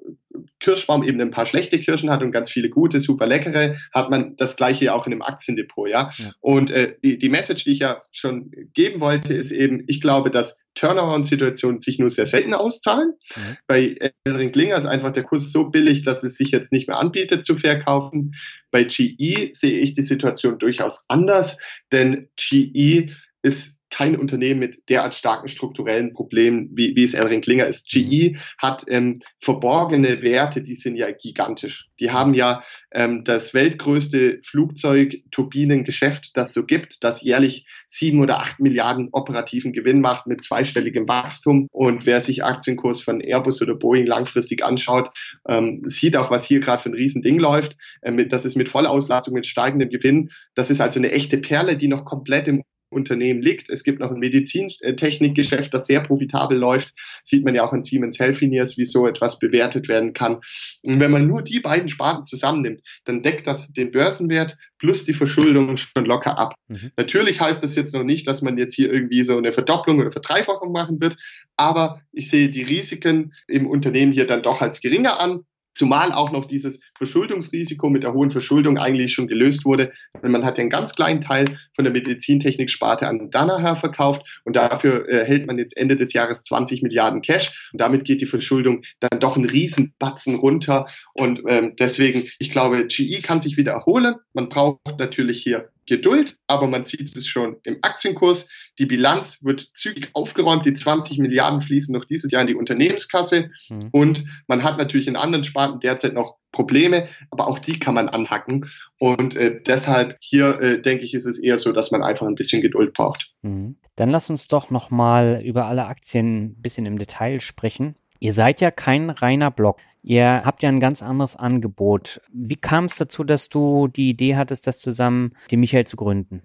Kirschbaum eben ein paar schlechte Kirschen hat und ganz viele gute, super leckere, hat man das gleiche auch in einem Aktiendepot, ja. ja. Und äh, die, die Message, die ich ja schon geben wollte, ist eben, ich glaube, dass Turnaround-Situationen sich nur sehr selten auszahlen. Mhm. Bei Elring Klinger ist einfach der Kurs so billig, dass es sich jetzt nicht mehr anbietet zu verkaufen. Bei GE sehe ich die Situation durchaus anders, denn GE ist kein Unternehmen mit derart starken strukturellen Problemen, wie, wie es Elring Klinger ist. GE mhm. hat ähm, verborgene Werte, die sind ja gigantisch. Die haben ja ähm, das weltgrößte Flugzeugturbinengeschäft, das so gibt, das jährlich sieben oder acht Milliarden operativen Gewinn macht mit zweistelligem Wachstum. Und wer sich Aktienkurs von Airbus oder Boeing langfristig anschaut, ähm, sieht auch, was hier gerade für ein Riesending läuft. Ähm, das ist mit Vollauslastung, mit steigendem Gewinn. Das ist also eine echte Perle, die noch komplett im Unternehmen liegt. Es gibt noch ein Medizintechnikgeschäft, das sehr profitabel läuft. Sieht man ja auch an Siemens Healthineers, wie so etwas bewertet werden kann. Und wenn man nur die beiden Sparten zusammennimmt, dann deckt das den Börsenwert plus die Verschuldung schon locker ab. Mhm. Natürlich heißt das jetzt noch nicht, dass man jetzt hier irgendwie so eine Verdopplung oder Verdreifachung machen wird, aber ich sehe die Risiken im Unternehmen hier dann doch als geringer an Zumal auch noch dieses Verschuldungsrisiko mit der hohen Verschuldung eigentlich schon gelöst wurde. Man hat einen ganz kleinen Teil von der Medizintechnik-Sparte an Danaher verkauft und dafür äh, hält man jetzt Ende des Jahres 20 Milliarden Cash und damit geht die Verschuldung dann doch einen Riesenbatzen runter und ähm, deswegen, ich glaube, GE kann sich wieder erholen. Man braucht natürlich hier Geduld, aber man sieht es schon im Aktienkurs. Die Bilanz wird zügig aufgeräumt. Die 20 Milliarden fließen noch dieses Jahr in die Unternehmenskasse. Mhm. Und man hat natürlich in anderen Sparten derzeit noch Probleme, aber auch die kann man anhacken. Und äh, deshalb hier, äh, denke ich, ist es eher so, dass man einfach ein bisschen Geduld braucht. Mhm. Dann lass uns doch nochmal über alle Aktien ein bisschen im Detail sprechen. Ihr seid ja kein reiner Block. Ihr habt ja ein ganz anderes Angebot. Wie kam es dazu, dass du die Idee hattest, das zusammen die Michael zu gründen?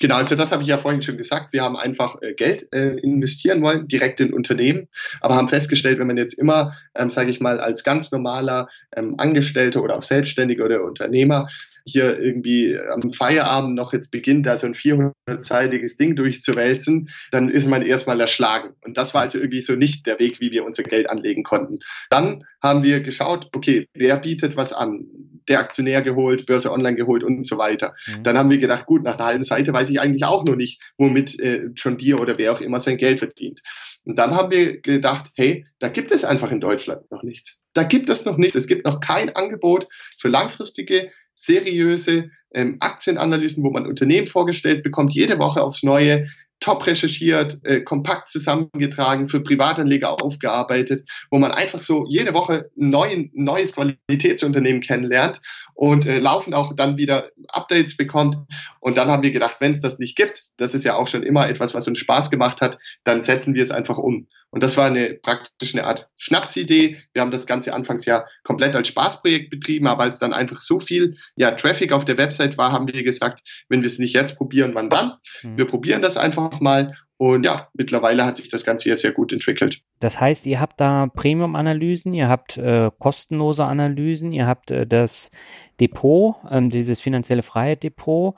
Genau, also das habe ich ja vorhin schon gesagt. Wir haben einfach äh, Geld äh, investieren wollen, direkt in Unternehmen, aber haben festgestellt, wenn man jetzt immer, ähm, sage ich mal, als ganz normaler ähm, Angestellter oder auch Selbstständiger oder Unternehmer hier irgendwie am Feierabend noch jetzt beginnt, da so ein 400-seitiges Ding durchzuwälzen, dann ist man erstmal erschlagen. Und das war also irgendwie so nicht der Weg, wie wir unser Geld anlegen konnten. Dann haben wir geschaut, okay, wer bietet was an? Der Aktionär geholt, Börse Online geholt und so weiter. Mhm. Dann haben wir gedacht, gut, nach einer halben Seite weiß ich eigentlich auch noch nicht, womit äh, John Deere oder wer auch immer sein Geld verdient. Und dann haben wir gedacht, hey, da gibt es einfach in Deutschland noch nichts. Da gibt es noch nichts. Es gibt noch kein Angebot für langfristige seriöse ähm, Aktienanalysen, wo man Unternehmen vorgestellt bekommt, jede Woche aufs Neue, top recherchiert, äh, kompakt zusammengetragen, für Privatanleger aufgearbeitet, wo man einfach so jede Woche ein neuen, neues Qualitätsunternehmen kennenlernt und äh, laufend auch dann wieder Updates bekommt. Und dann haben wir gedacht, wenn es das nicht gibt, das ist ja auch schon immer etwas, was uns Spaß gemacht hat, dann setzen wir es einfach um. Und das war eine praktisch eine Art Schnapsidee. Wir haben das Ganze anfangs ja komplett als Spaßprojekt betrieben, aber als dann einfach so viel ja, Traffic auf der Website war, haben wir gesagt, wenn wir es nicht jetzt probieren, wann dann? Mhm. Wir probieren das einfach mal. Und ja, mittlerweile hat sich das Ganze hier sehr gut entwickelt. Das heißt, ihr habt da Premium-Analysen, ihr habt äh, kostenlose Analysen, ihr habt äh, das Depot, äh, dieses finanzielle Freiheit-Depot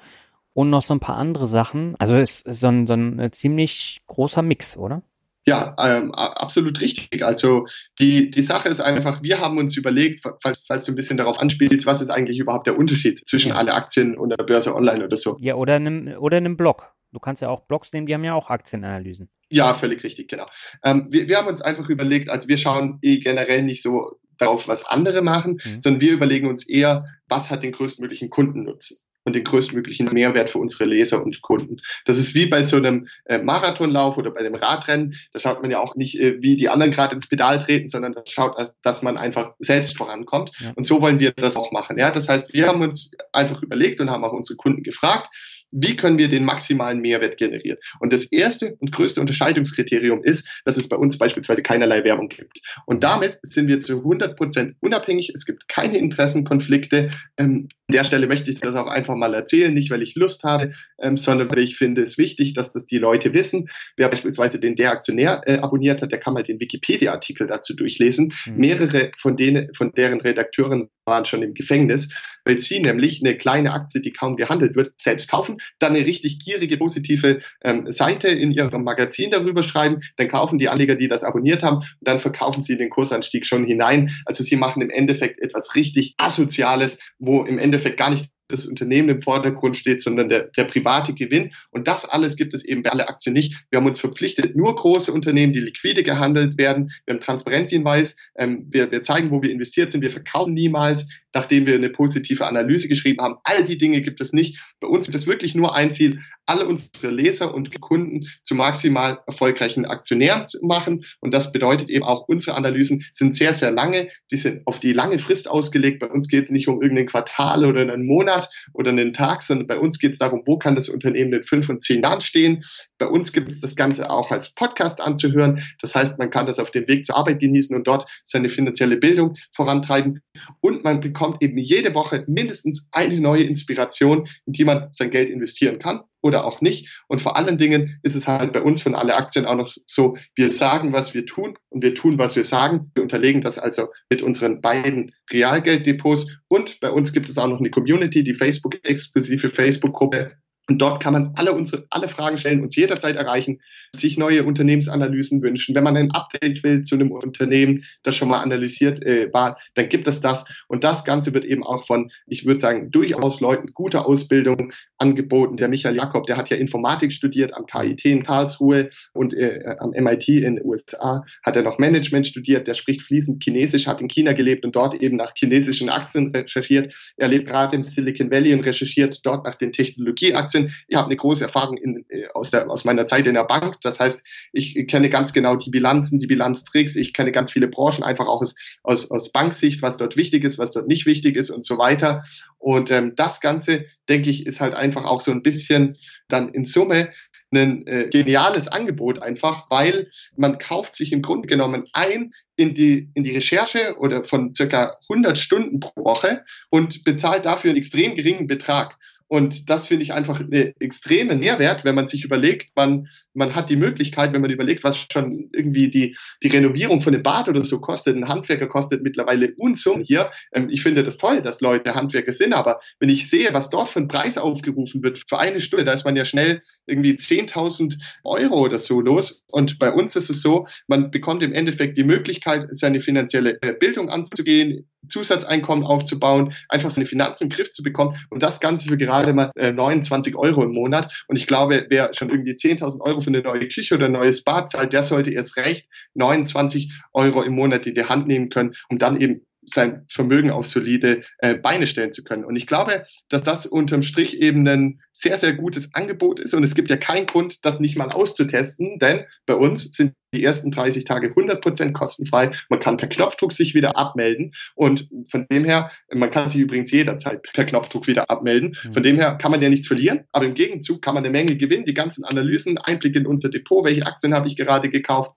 und noch so ein paar andere Sachen. Also es ist so ein, so ein äh, ziemlich großer Mix, oder? Ja, ähm, absolut richtig. Also die, die Sache ist einfach, wir haben uns überlegt, falls, falls du ein bisschen darauf anspielst, was ist eigentlich überhaupt der Unterschied zwischen ja. alle Aktien und der Börse online oder so. Ja, oder einem, oder einem Blog. Du kannst ja auch Blogs nehmen, die haben ja auch Aktienanalysen. Ja, völlig richtig, genau. Ähm, wir, wir haben uns einfach überlegt, also wir schauen eh generell nicht so darauf, was andere machen, mhm. sondern wir überlegen uns eher, was hat den größtmöglichen Kundennutzen und den größtmöglichen Mehrwert für unsere Leser und Kunden. Das ist wie bei so einem äh, Marathonlauf oder bei einem Radrennen. Da schaut man ja auch nicht, äh, wie die anderen gerade ins Pedal treten, sondern da schaut, dass, man einfach selbst vorankommt. Ja. Und so wollen wir das auch machen. Ja, das heißt, wir haben uns einfach überlegt und haben auch unsere Kunden gefragt, wie können wir den maximalen Mehrwert generieren? Und das erste und größte Unterscheidungskriterium ist, dass es bei uns beispielsweise keinerlei Werbung gibt. Und damit sind wir zu 100 Prozent unabhängig. Es gibt keine Interessenkonflikte. Ähm, der Stelle möchte ich das auch einfach mal erzählen, nicht weil ich Lust habe, ähm, sondern weil ich finde es wichtig, dass das die Leute wissen. Wer beispielsweise den Der Aktionär äh, abonniert hat, der kann mal den Wikipedia-Artikel dazu durchlesen. Mhm. Mehrere von denen, von deren Redakteuren waren schon im Gefängnis, weil sie nämlich eine kleine Aktie, die kaum gehandelt wird, selbst kaufen, dann eine richtig gierige, positive ähm, Seite in ihrem Magazin darüber schreiben, dann kaufen die Anleger, die das abonniert haben, und dann verkaufen sie den Kursanstieg schon hinein. Also sie machen im Endeffekt etwas richtig Asoziales, wo im Endeffekt gar nicht das Unternehmen im Vordergrund steht, sondern der, der private Gewinn. Und das alles gibt es eben bei alle Aktien nicht. Wir haben uns verpflichtet, nur große Unternehmen, die liquide gehandelt werden. Wir haben Transparenzhinweis. Ähm, wir, wir zeigen, wo wir investiert sind. Wir verkaufen niemals nachdem wir eine positive Analyse geschrieben haben. All die Dinge gibt es nicht. Bei uns gibt es wirklich nur ein Ziel, alle unsere Leser und Kunden zu maximal erfolgreichen Aktionären zu machen. Und das bedeutet eben auch, unsere Analysen sind sehr, sehr lange. Die sind auf die lange Frist ausgelegt. Bei uns geht es nicht um irgendein Quartal oder einen Monat oder einen Tag, sondern bei uns geht es darum, wo kann das Unternehmen in fünf und zehn Jahren stehen. Bei uns gibt es das Ganze auch als Podcast anzuhören. Das heißt, man kann das auf dem Weg zur Arbeit genießen und dort seine finanzielle Bildung vorantreiben. Und man bekommt bekommt eben jede Woche mindestens eine neue Inspiration, in die man sein Geld investieren kann oder auch nicht. Und vor allen Dingen ist es halt bei uns von alle Aktien auch noch so, wir sagen, was wir tun und wir tun, was wir sagen. Wir unterlegen das also mit unseren beiden Realgelddepots und bei uns gibt es auch noch eine Community, die Facebook-exklusive Facebook-Gruppe und dort kann man alle unsere, alle Fragen stellen, uns jederzeit erreichen, sich neue Unternehmensanalysen wünschen. Wenn man ein Update will zu einem Unternehmen, das schon mal analysiert äh, war, dann gibt es das. Und das Ganze wird eben auch von, ich würde sagen, durchaus Leuten guter Ausbildung angeboten. Der Michael Jakob, der hat ja Informatik studiert am KIT in Karlsruhe und äh, am MIT in den USA hat er noch Management studiert. Der spricht fließend Chinesisch, hat in China gelebt und dort eben nach chinesischen Aktien recherchiert. Er lebt gerade im Silicon Valley und recherchiert dort nach den Technologieaktien sind. Ich habe eine große Erfahrung in, äh, aus, der, aus meiner Zeit in der Bank. Das heißt, ich kenne ganz genau die Bilanzen, die Bilanztricks. Ich kenne ganz viele Branchen einfach auch aus, aus, aus Banksicht, was dort wichtig ist, was dort nicht wichtig ist und so weiter. Und ähm, das Ganze, denke ich, ist halt einfach auch so ein bisschen dann in Summe ein äh, geniales Angebot einfach, weil man kauft sich im Grunde genommen ein in die, in die Recherche oder von circa 100 Stunden pro Woche und bezahlt dafür einen extrem geringen Betrag. Und das finde ich einfach eine extreme Mehrwert, wenn man sich überlegt, man, man hat die Möglichkeit, wenn man überlegt, was schon irgendwie die, die Renovierung von einem Bad oder so kostet. Ein Handwerker kostet mittlerweile Unsummen hier. Ähm, ich finde das toll, dass Leute Handwerker sind, aber wenn ich sehe, was dort für ein Preis aufgerufen wird für eine Stunde, da ist man ja schnell irgendwie 10.000 Euro oder so los. Und bei uns ist es so, man bekommt im Endeffekt die Möglichkeit, seine finanzielle äh, Bildung anzugehen, Zusatzeinkommen aufzubauen, einfach seine Finanzen im Griff zu bekommen und das Ganze für gerade mal äh, 29 Euro im Monat. Und ich glaube, wer schon irgendwie 10.000 Euro für eine neue Küche oder ein neues Bad zahlt, der sollte erst recht 29 Euro im Monat in die Hand nehmen können, um dann eben sein Vermögen auf solide äh, Beine stellen zu können. Und ich glaube, dass das unterm Strich eben ein sehr, sehr gutes Angebot ist. Und es gibt ja keinen Grund, das nicht mal auszutesten, denn bei uns sind die ersten 30 Tage 100% kostenfrei. Man kann per Knopfdruck sich wieder abmelden. Und von dem her, man kann sich übrigens jederzeit per Knopfdruck wieder abmelden. Mhm. Von dem her kann man ja nichts verlieren, aber im Gegenzug kann man eine Menge gewinnen. Die ganzen Analysen, Einblick in unser Depot, welche Aktien habe ich gerade gekauft,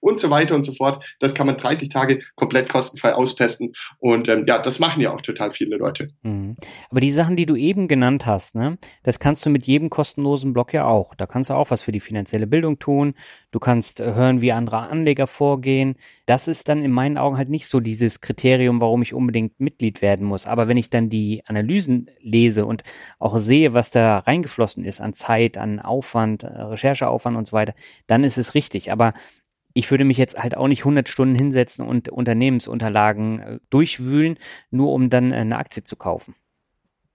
und so weiter und so fort. Das kann man 30 Tage komplett kostenfrei austesten. Und ähm, ja, das machen ja auch total viele Leute. Mhm. Aber die Sachen, die du eben genannt hast, ne, das kannst du mit jedem kostenlosen Blog ja auch. Da kannst du auch was für die finanzielle Bildung tun. Du kannst äh, hören, wie andere Anleger vorgehen. Das ist dann in meinen Augen halt nicht so dieses Kriterium, warum ich unbedingt Mitglied werden muss. Aber wenn ich dann die Analysen lese und auch sehe, was da reingeflossen ist an Zeit, an Aufwand, äh, Rechercheaufwand und so weiter, dann ist es richtig. Aber ich würde mich jetzt halt auch nicht 100 Stunden hinsetzen und Unternehmensunterlagen äh, durchwühlen, nur um dann äh, eine Aktie zu kaufen.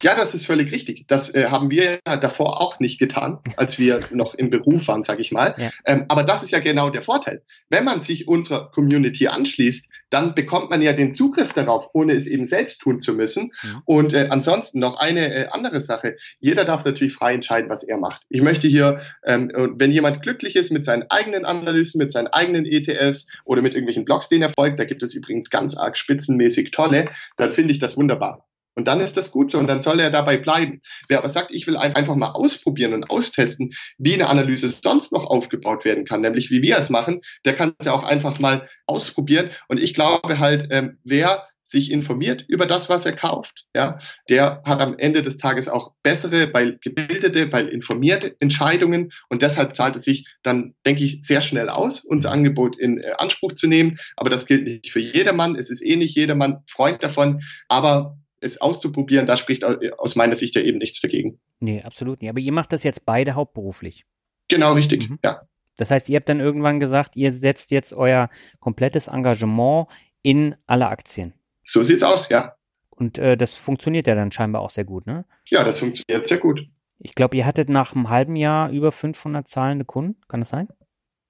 Ja, das ist völlig richtig. Das äh, haben wir ja davor auch nicht getan, als wir noch im Beruf waren, sage ich mal. Ja. Ähm, aber das ist ja genau der Vorteil. Wenn man sich unserer Community anschließt, dann bekommt man ja den Zugriff darauf, ohne es eben selbst tun zu müssen. Ja. Und äh, ansonsten noch eine äh, andere Sache. Jeder darf natürlich frei entscheiden, was er macht. Ich möchte hier, ähm, wenn jemand glücklich ist mit seinen eigenen Analysen, mit seinen eigenen ETFs oder mit irgendwelchen Blogs, den er folgt, da gibt es übrigens ganz arg spitzenmäßig tolle, dann finde ich das wunderbar. Und dann ist das gut so und dann soll er dabei bleiben. Wer aber sagt, ich will einfach mal ausprobieren und austesten, wie eine Analyse sonst noch aufgebaut werden kann, nämlich wie wir es machen, der kann es ja auch einfach mal ausprobieren. Und ich glaube halt, ähm, wer sich informiert über das, was er kauft, ja, der hat am Ende des Tages auch bessere, weil gebildete, weil informierte Entscheidungen und deshalb zahlt es sich dann, denke ich, sehr schnell aus, unser Angebot in äh, Anspruch zu nehmen. Aber das gilt nicht für jedermann. Es ist eh nicht jedermann Freund davon, aber es auszuprobieren, da spricht aus meiner Sicht ja eben nichts dagegen. Nee, absolut nicht. Aber ihr macht das jetzt beide hauptberuflich. Genau, richtig, mhm. ja. Das heißt, ihr habt dann irgendwann gesagt, ihr setzt jetzt euer komplettes Engagement in alle Aktien. So sieht's aus, ja. Und äh, das funktioniert ja dann scheinbar auch sehr gut, ne? Ja, das funktioniert sehr gut. Ich glaube, ihr hattet nach einem halben Jahr über 500 zahlende Kunden. Kann das sein?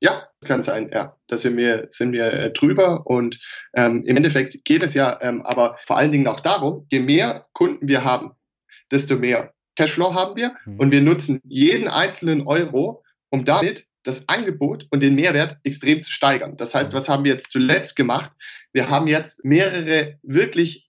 Ja, das kann sein, ja. Da sind wir, sind wir äh, drüber und ähm, im Endeffekt geht es ja ähm, aber vor allen Dingen auch darum, je mehr Kunden wir haben, desto mehr Cashflow haben wir mhm. und wir nutzen jeden einzelnen Euro, um damit das Angebot und den Mehrwert extrem zu steigern. Das heißt, was haben wir jetzt zuletzt gemacht? Wir haben jetzt mehrere wirklich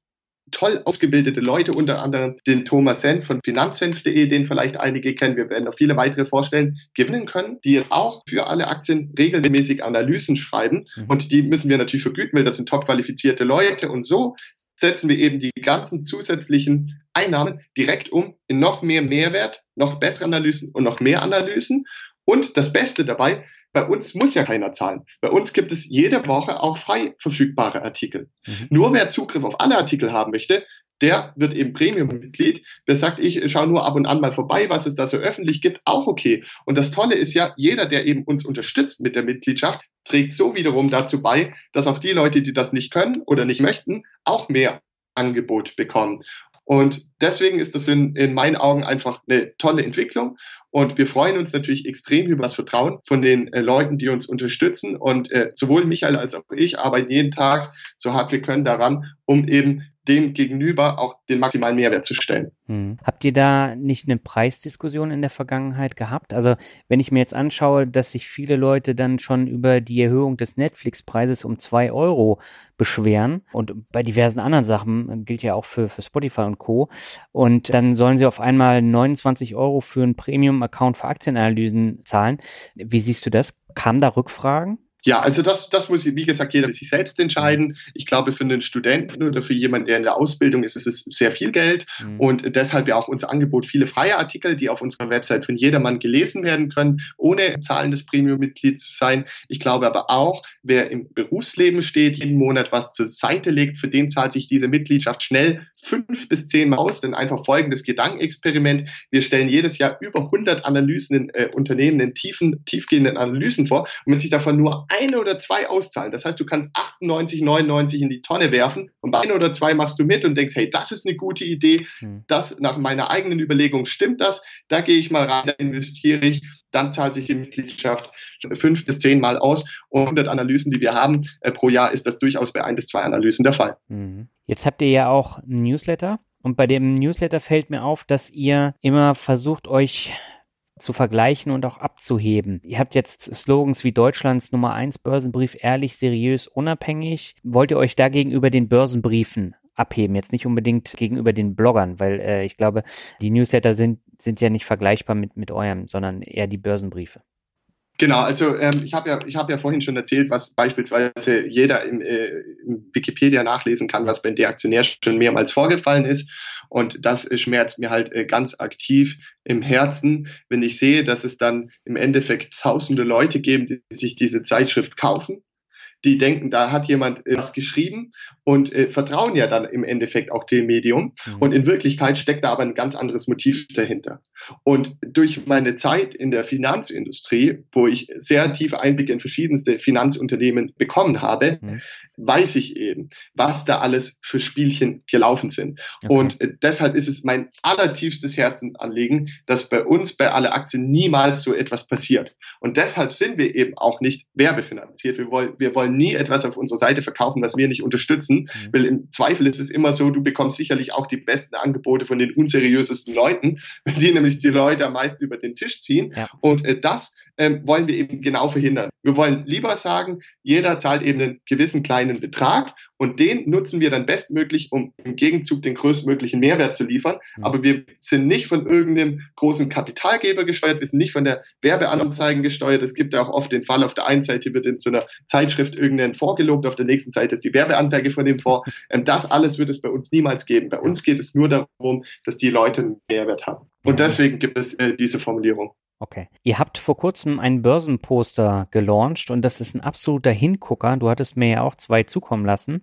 toll ausgebildete Leute, unter anderem den Thomas Senf von finanzsenf.de, den vielleicht einige kennen. Wir werden noch viele weitere vorstellen, gewinnen können, die jetzt auch für alle Aktien regelmäßig Analysen schreiben. Mhm. Und die müssen wir natürlich vergüten, weil das sind top qualifizierte Leute. Und so setzen wir eben die ganzen zusätzlichen Einnahmen direkt um in noch mehr Mehrwert, noch bessere Analysen und noch mehr Analysen. Und das Beste dabei, bei uns muss ja keiner zahlen. Bei uns gibt es jede Woche auch frei verfügbare Artikel. Mhm. Nur wer Zugriff auf alle Artikel haben möchte, der wird eben Premium-Mitglied. Wer sagt, ich schaue nur ab und an mal vorbei, was es da so öffentlich gibt, auch okay. Und das Tolle ist ja, jeder, der eben uns unterstützt mit der Mitgliedschaft, trägt so wiederum dazu bei, dass auch die Leute, die das nicht können oder nicht möchten, auch mehr Angebot bekommen. Und deswegen ist das in, in meinen Augen einfach eine tolle Entwicklung. Und wir freuen uns natürlich extrem über das Vertrauen von den äh, Leuten, die uns unterstützen. Und äh, sowohl Michael als auch ich arbeiten jeden Tag so hart wir können daran, um eben dem gegenüber auch den maximalen Mehrwert zu stellen. Hm. Habt ihr da nicht eine Preisdiskussion in der Vergangenheit gehabt? Also wenn ich mir jetzt anschaue, dass sich viele Leute dann schon über die Erhöhung des Netflix-Preises um zwei Euro beschweren und bei diversen anderen Sachen gilt ja auch für, für Spotify und Co. Und dann sollen sie auf einmal 29 Euro für einen Premium-Account für Aktienanalysen zahlen. Wie siehst du das? Kam da Rückfragen? Ja, also das, das muss, wie gesagt, jeder sich selbst entscheiden. Ich glaube, für einen Studenten oder für jemanden, der in der Ausbildung ist, ist es sehr viel Geld mhm. und deshalb ja auch unser Angebot viele freie Artikel, die auf unserer Website von jedermann gelesen werden können, ohne zahlendes Premium-Mitglied zu sein. Ich glaube aber auch, wer im Berufsleben steht, jeden Monat was zur Seite legt, für den zahlt sich diese Mitgliedschaft schnell fünf bis zehn Mal aus. Denn einfach folgendes Gedankenexperiment. Wir stellen jedes Jahr über 100 Analysen in äh, Unternehmen in tiefen, tiefgehenden Analysen vor. Und wenn sich davon nur eine oder zwei auszahlen. Das heißt, du kannst 98, 99 in die Tonne werfen und bei ein oder zwei machst du mit und denkst, hey, das ist eine gute Idee. Hm. Das nach meiner eigenen Überlegung stimmt das. Da gehe ich mal rein, da investiere ich. Dann zahlt sich die Mitgliedschaft fünf bis zehn Mal aus. Und 100 Analysen, die wir haben äh, pro Jahr, ist das durchaus bei ein bis zwei Analysen der Fall. Hm. Jetzt habt ihr ja auch einen Newsletter. Und bei dem Newsletter fällt mir auf, dass ihr immer versucht, euch zu vergleichen und auch abzuheben. Ihr habt jetzt Slogans wie Deutschlands Nummer 1 Börsenbrief ehrlich, seriös, unabhängig. Wollt ihr euch da gegenüber den Börsenbriefen abheben? Jetzt nicht unbedingt gegenüber den Bloggern, weil äh, ich glaube, die Newsletter sind, sind ja nicht vergleichbar mit, mit eurem, sondern eher die Börsenbriefe. Genau, also ähm, ich habe ja, ich hab ja vorhin schon erzählt, was beispielsweise jeder im, äh, im Wikipedia nachlesen kann, was bei der Aktionär schon mehrmals vorgefallen ist. Und das schmerzt mir halt äh, ganz aktiv im Herzen, wenn ich sehe, dass es dann im Endeffekt tausende Leute geben, die sich diese Zeitschrift kaufen die denken, da hat jemand äh, was geschrieben und äh, vertrauen ja dann im Endeffekt auch dem Medium. Mhm. Und in Wirklichkeit steckt da aber ein ganz anderes Motiv dahinter. Und durch meine Zeit in der Finanzindustrie, wo ich sehr tiefe Einblicke in verschiedenste Finanzunternehmen bekommen habe, mhm. Weiß ich eben, was da alles für Spielchen gelaufen sind. Okay. Und äh, deshalb ist es mein allertiefstes Herzensanliegen, dass bei uns bei alle Aktien niemals so etwas passiert. Und deshalb sind wir eben auch nicht werbefinanziert. Wir wollen, wir wollen nie etwas auf unserer Seite verkaufen, was wir nicht unterstützen, mhm. weil im Zweifel ist es immer so, du bekommst sicherlich auch die besten Angebote von den unseriösesten Leuten, die nämlich die Leute am meisten über den Tisch ziehen. Ja. Und äh, das ähm, wollen wir eben genau verhindern. Wir wollen lieber sagen, jeder zahlt eben einen gewissen kleinen Betrag und den nutzen wir dann bestmöglich, um im Gegenzug den größtmöglichen Mehrwert zu liefern. Aber wir sind nicht von irgendeinem großen Kapitalgeber gesteuert, wir sind nicht von der Werbeanzeigen gesteuert. Es gibt ja auch oft den Fall, auf der einen Seite wird in so einer Zeitschrift irgendein vorgelobt, auf der nächsten Seite ist die Werbeanzeige von dem vor. Ähm, das alles wird es bei uns niemals geben. Bei uns geht es nur darum, dass die Leute einen Mehrwert haben. Und deswegen gibt es äh, diese Formulierung. Okay. Ihr habt vor kurzem einen Börsenposter gelauncht und das ist ein absoluter Hingucker. Du hattest mir ja auch zwei zukommen lassen.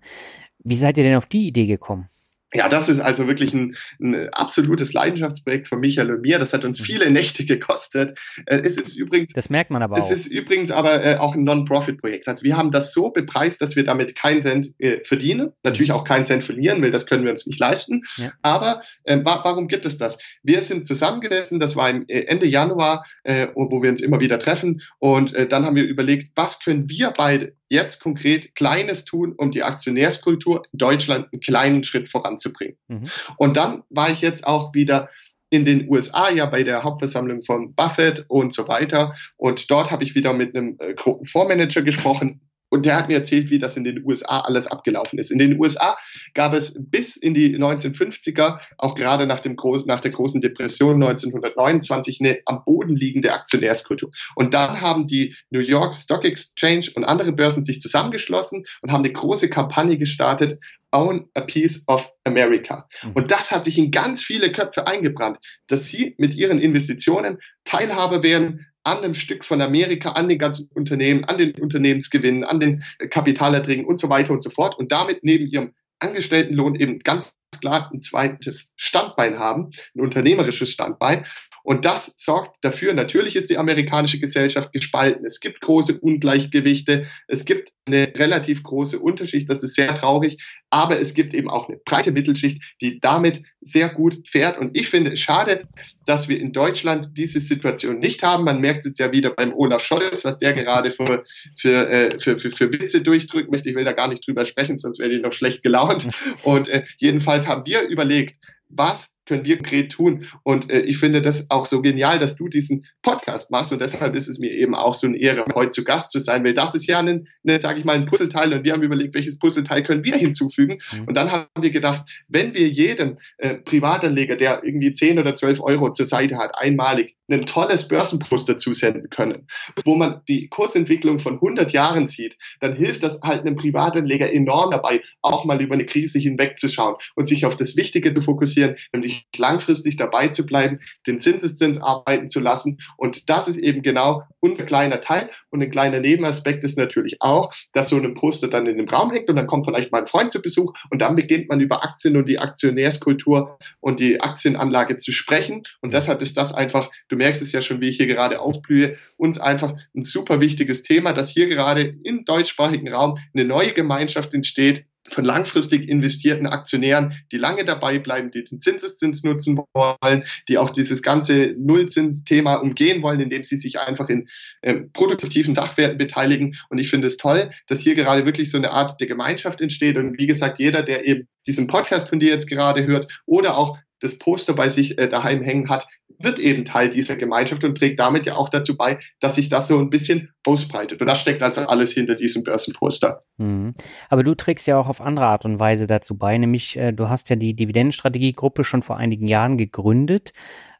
Wie seid ihr denn auf die Idee gekommen? Ja, das ist also wirklich ein, ein, absolutes Leidenschaftsprojekt von Michael und mir. Das hat uns mhm. viele Nächte gekostet. Äh, es ist übrigens. Das merkt man aber es auch. Es ist übrigens aber äh, auch ein Non-Profit-Projekt. Also wir haben das so bepreist, dass wir damit keinen Cent äh, verdienen. Natürlich mhm. auch keinen Cent verlieren, weil das können wir uns nicht leisten. Ja. Aber äh, wa warum gibt es das? Wir sind zusammengesessen, das war Ende Januar, äh, wo wir uns immer wieder treffen. Und äh, dann haben wir überlegt, was können wir beide jetzt konkret Kleines tun, um die Aktionärskultur in Deutschland einen kleinen Schritt voranzubringen. Mhm. Und dann war ich jetzt auch wieder in den USA ja bei der Hauptversammlung von Buffett und so weiter. Und dort habe ich wieder mit einem äh, Fondsmanager gesprochen, und der hat mir erzählt, wie das in den USA alles abgelaufen ist. In den USA gab es bis in die 1950er, auch gerade nach, dem Groß, nach der großen Depression 1929, eine am Boden liegende Aktionärskultur. Und dann haben die New York Stock Exchange und andere Börsen sich zusammengeschlossen und haben eine große Kampagne gestartet, Own a Piece of America. Mhm. Und das hat sich in ganz viele Köpfe eingebrannt, dass sie mit ihren Investitionen Teilhaber werden an einem Stück von Amerika, an den ganzen Unternehmen, an den Unternehmensgewinnen, an den Kapitalerträgen und so weiter und so fort. Und damit neben ihrem Angestelltenlohn eben ganz klar ein zweites Standbein haben, ein unternehmerisches Standbein. Und das sorgt dafür, natürlich ist die amerikanische Gesellschaft gespalten. Es gibt große Ungleichgewichte. Es gibt eine relativ große Unterschicht. Das ist sehr traurig. Aber es gibt eben auch eine breite Mittelschicht, die damit sehr gut fährt. Und ich finde es schade, dass wir in Deutschland diese Situation nicht haben. Man merkt es ja wieder beim Olaf Scholz, was der gerade für, für, äh, für, für, für Witze durchdrücken möchte. Ich will da gar nicht drüber sprechen, sonst werde ich noch schlecht gelaunt. Und äh, jedenfalls haben wir überlegt, was können wir konkret tun. Und äh, ich finde das auch so genial, dass du diesen Podcast machst. Und deshalb ist es mir eben auch so eine Ehre, heute zu Gast zu sein, weil das ist ja ein, ein sage ich mal, ein Puzzleteil. Und wir haben überlegt, welches Puzzleteil können wir hinzufügen. Mhm. Und dann haben wir gedacht, wenn wir jedem äh, Privatanleger, der irgendwie 10 oder 12 Euro zur Seite hat, einmalig ein tolles Börsenposter zusenden können, wo man die Kursentwicklung von 100 Jahren sieht, dann hilft das halt einem Privatanleger enorm dabei, auch mal über eine Krise hinwegzuschauen und sich auf das Wichtige zu fokussieren, nämlich langfristig dabei zu bleiben, den Zinseszins arbeiten zu lassen. Und das ist eben genau unser kleiner Teil. Und ein kleiner Nebenaspekt ist natürlich auch, dass so ein Poster dann in dem Raum hängt und dann kommt vielleicht mal ein Freund zu Besuch und dann beginnt man über Aktien und die Aktionärskultur und die Aktienanlage zu sprechen. Und deshalb ist das einfach, du merkst es ja schon, wie ich hier gerade aufblühe, uns einfach ein super wichtiges Thema, dass hier gerade im deutschsprachigen Raum eine neue Gemeinschaft entsteht, von langfristig investierten Aktionären, die lange dabei bleiben, die den Zinseszins nutzen wollen, die auch dieses ganze Nullzinsthema umgehen wollen, indem sie sich einfach in äh, produktiven Sachwerten beteiligen. Und ich finde es toll, dass hier gerade wirklich so eine Art der Gemeinschaft entsteht. Und wie gesagt, jeder, der eben diesen Podcast von dir jetzt gerade hört oder auch das Poster bei sich äh, daheim hängen hat, wird eben Teil dieser Gemeinschaft und trägt damit ja auch dazu bei, dass sich das so ein bisschen ausbreitet. Und das steckt also alles hinter diesem Börsenposter. Mhm. Aber du trägst ja auch auf andere Art und Weise dazu bei, nämlich äh, du hast ja die Dividendenstrategiegruppe schon vor einigen Jahren gegründet.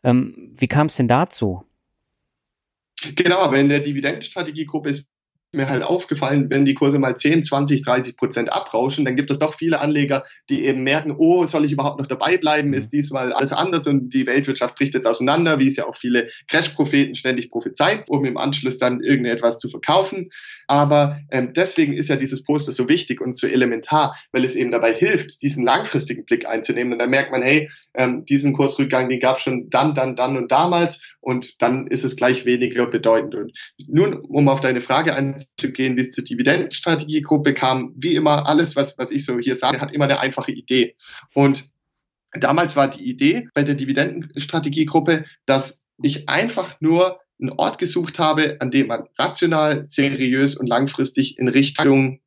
Ähm, wie kam es denn dazu? Genau, aber in der Dividendenstrategiegruppe ist mir halt aufgefallen, wenn die Kurse mal 10, 20, 30 Prozent abrauschen, dann gibt es doch viele Anleger, die eben merken, oh, soll ich überhaupt noch dabei bleiben? Mhm. Ist diesmal alles anders und die Weltwirtschaft bricht jetzt auseinander, wie es ja auch viele Crash-Propheten ständig prophezeien, um im Anschluss dann irgendetwas zu verkaufen. Aber ähm, deswegen ist ja dieses Poster so wichtig und so elementar, weil es eben dabei hilft, diesen langfristigen Blick einzunehmen. Und dann merkt man, hey, ähm, diesen Kursrückgang, den gab es schon dann, dann, dann und damals und dann ist es gleich weniger bedeutend. Und nun, um auf deine Frage einzugehen, wie es zur Dividendenstrategiegruppe kam, wie immer, alles, was, was ich so hier sage, hat immer eine einfache Idee. Und damals war die Idee bei der Dividendenstrategiegruppe, dass ich einfach nur einen Ort gesucht habe, an dem man rational, seriös und langfristig in Richtung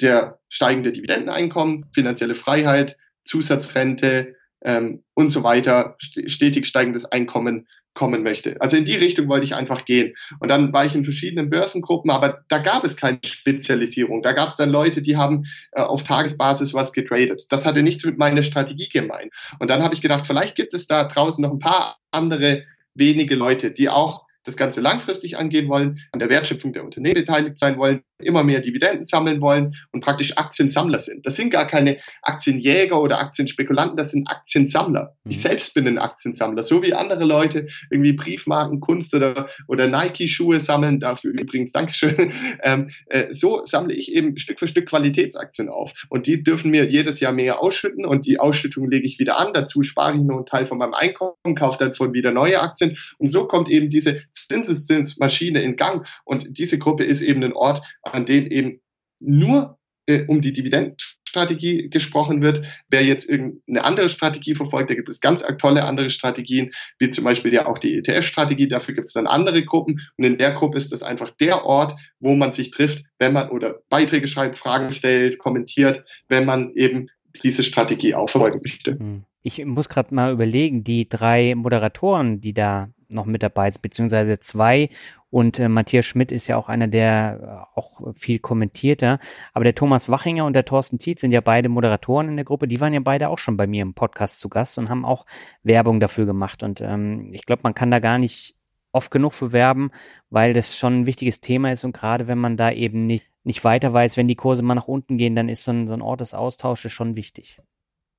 der steigenden Dividendeneinkommen, finanzielle Freiheit, Zusatzrente, ähm, und so weiter, stetig steigendes Einkommen kommen möchte. Also in die Richtung wollte ich einfach gehen. Und dann war ich in verschiedenen Börsengruppen, aber da gab es keine Spezialisierung. Da gab es dann Leute, die haben äh, auf Tagesbasis was getradet. Das hatte nichts mit meiner Strategie gemeint. Und dann habe ich gedacht, vielleicht gibt es da draußen noch ein paar andere wenige Leute, die auch das Ganze langfristig angehen wollen, an der Wertschöpfung der Unternehmen beteiligt sein wollen, immer mehr Dividenden sammeln wollen und praktisch Aktiensammler sind. Das sind gar keine Aktienjäger oder Aktienspekulanten, das sind Aktiensammler. Mhm. Ich selbst bin ein Aktiensammler, so wie andere Leute irgendwie Briefmarken, Kunst oder, oder Nike-Schuhe sammeln. Dafür übrigens Dankeschön. Ähm, äh, so sammle ich eben Stück für Stück Qualitätsaktien auf. Und die dürfen mir jedes Jahr mehr ausschütten und die Ausschüttung lege ich wieder an. Dazu spare ich nur einen Teil von meinem Einkommen, kaufe dann von wieder neue Aktien. Und so kommt eben diese Zinseszinsmaschine in Gang. Und diese Gruppe ist eben ein Ort, an dem eben nur äh, um die Dividendenstrategie gesprochen wird. Wer jetzt irgendeine andere Strategie verfolgt, da gibt es ganz tolle andere Strategien, wie zum Beispiel ja auch die ETF-Strategie. Dafür gibt es dann andere Gruppen. Und in der Gruppe ist das einfach der Ort, wo man sich trifft, wenn man oder Beiträge schreibt, Fragen stellt, kommentiert, wenn man eben diese Strategie auch verfolgen möchte. Hm. Ich muss gerade mal überlegen, die drei Moderatoren, die da noch mit dabei beziehungsweise zwei und äh, Matthias Schmidt ist ja auch einer, der äh, auch viel kommentierter. Aber der Thomas Wachinger und der Thorsten Tietz sind ja beide Moderatoren in der Gruppe. Die waren ja beide auch schon bei mir im Podcast zu Gast und haben auch Werbung dafür gemacht. Und ähm, ich glaube, man kann da gar nicht oft genug für werben, weil das schon ein wichtiges Thema ist. Und gerade wenn man da eben nicht, nicht weiter weiß, wenn die Kurse mal nach unten gehen, dann ist so ein, so ein Ort des Austausches schon wichtig.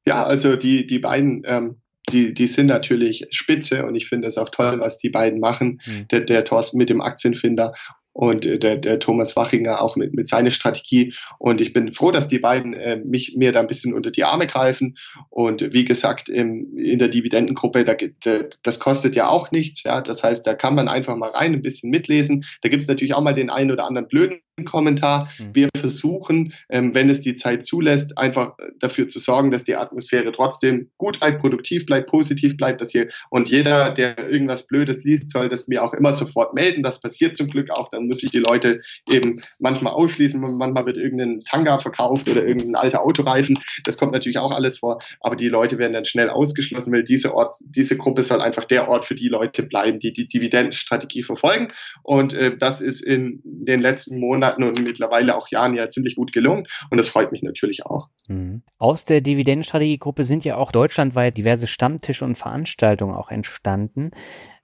Ja, also die, die beiden ähm, die, die sind natürlich spitze und ich finde es auch toll, was die beiden machen. Mhm. Der, der Thorsten mit dem Aktienfinder und äh, der, der Thomas Wachinger auch mit, mit seiner Strategie. Und ich bin froh, dass die beiden äh, mich, mir da ein bisschen unter die Arme greifen. Und wie gesagt, im, in der Dividendengruppe, da, da, das kostet ja auch nichts. Ja? Das heißt, da kann man einfach mal rein, ein bisschen mitlesen. Da gibt es natürlich auch mal den einen oder anderen blöden Kommentar. Mhm. Wir versuchen, ähm, wenn es die Zeit zulässt, einfach dafür zu sorgen, dass die Atmosphäre trotzdem gut bleibt, produktiv bleibt, positiv bleibt, dass hier und jeder, der irgendwas Blödes liest, soll das mir auch immer sofort melden. Das passiert zum Glück auch. Dann muss ich die Leute eben manchmal ausschließen. Manchmal wird irgendein Tanga verkauft oder irgendein alter Autoreifen. Das kommt natürlich auch alles vor. Aber die Leute werden dann schnell ausgeschlossen, weil diese Ort, diese Gruppe soll einfach der Ort für die Leute bleiben, die die Dividendenstrategie verfolgen. Und äh, das ist in den letzten Monaten Monaten und mittlerweile auch Jahren ja ziemlich gut gelungen. Und das freut mich natürlich auch. Mhm. Aus der Dividendenstrategiegruppe sind ja auch deutschlandweit diverse Stammtische und Veranstaltungen auch entstanden.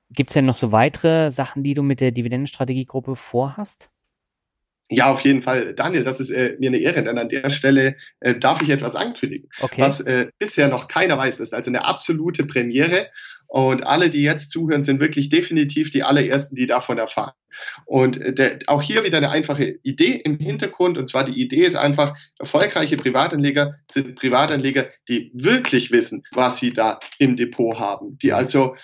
Gibt es denn noch so weitere Sachen, die du mit der Dividendenstrategiegruppe vorhast? Ja, auf jeden Fall. Daniel, das ist äh, mir eine Ehre, denn an der Stelle äh, darf ich etwas ankündigen, okay. was äh, bisher noch keiner weiß. Das ist also eine absolute Premiere. Und alle, die jetzt zuhören, sind wirklich definitiv die allerersten, die davon erfahren. Und äh, der, auch hier wieder eine einfache Idee im Hintergrund. Und zwar die Idee ist einfach, erfolgreiche Privatanleger sind Privatanleger, die wirklich wissen, was sie da im Depot haben. Die also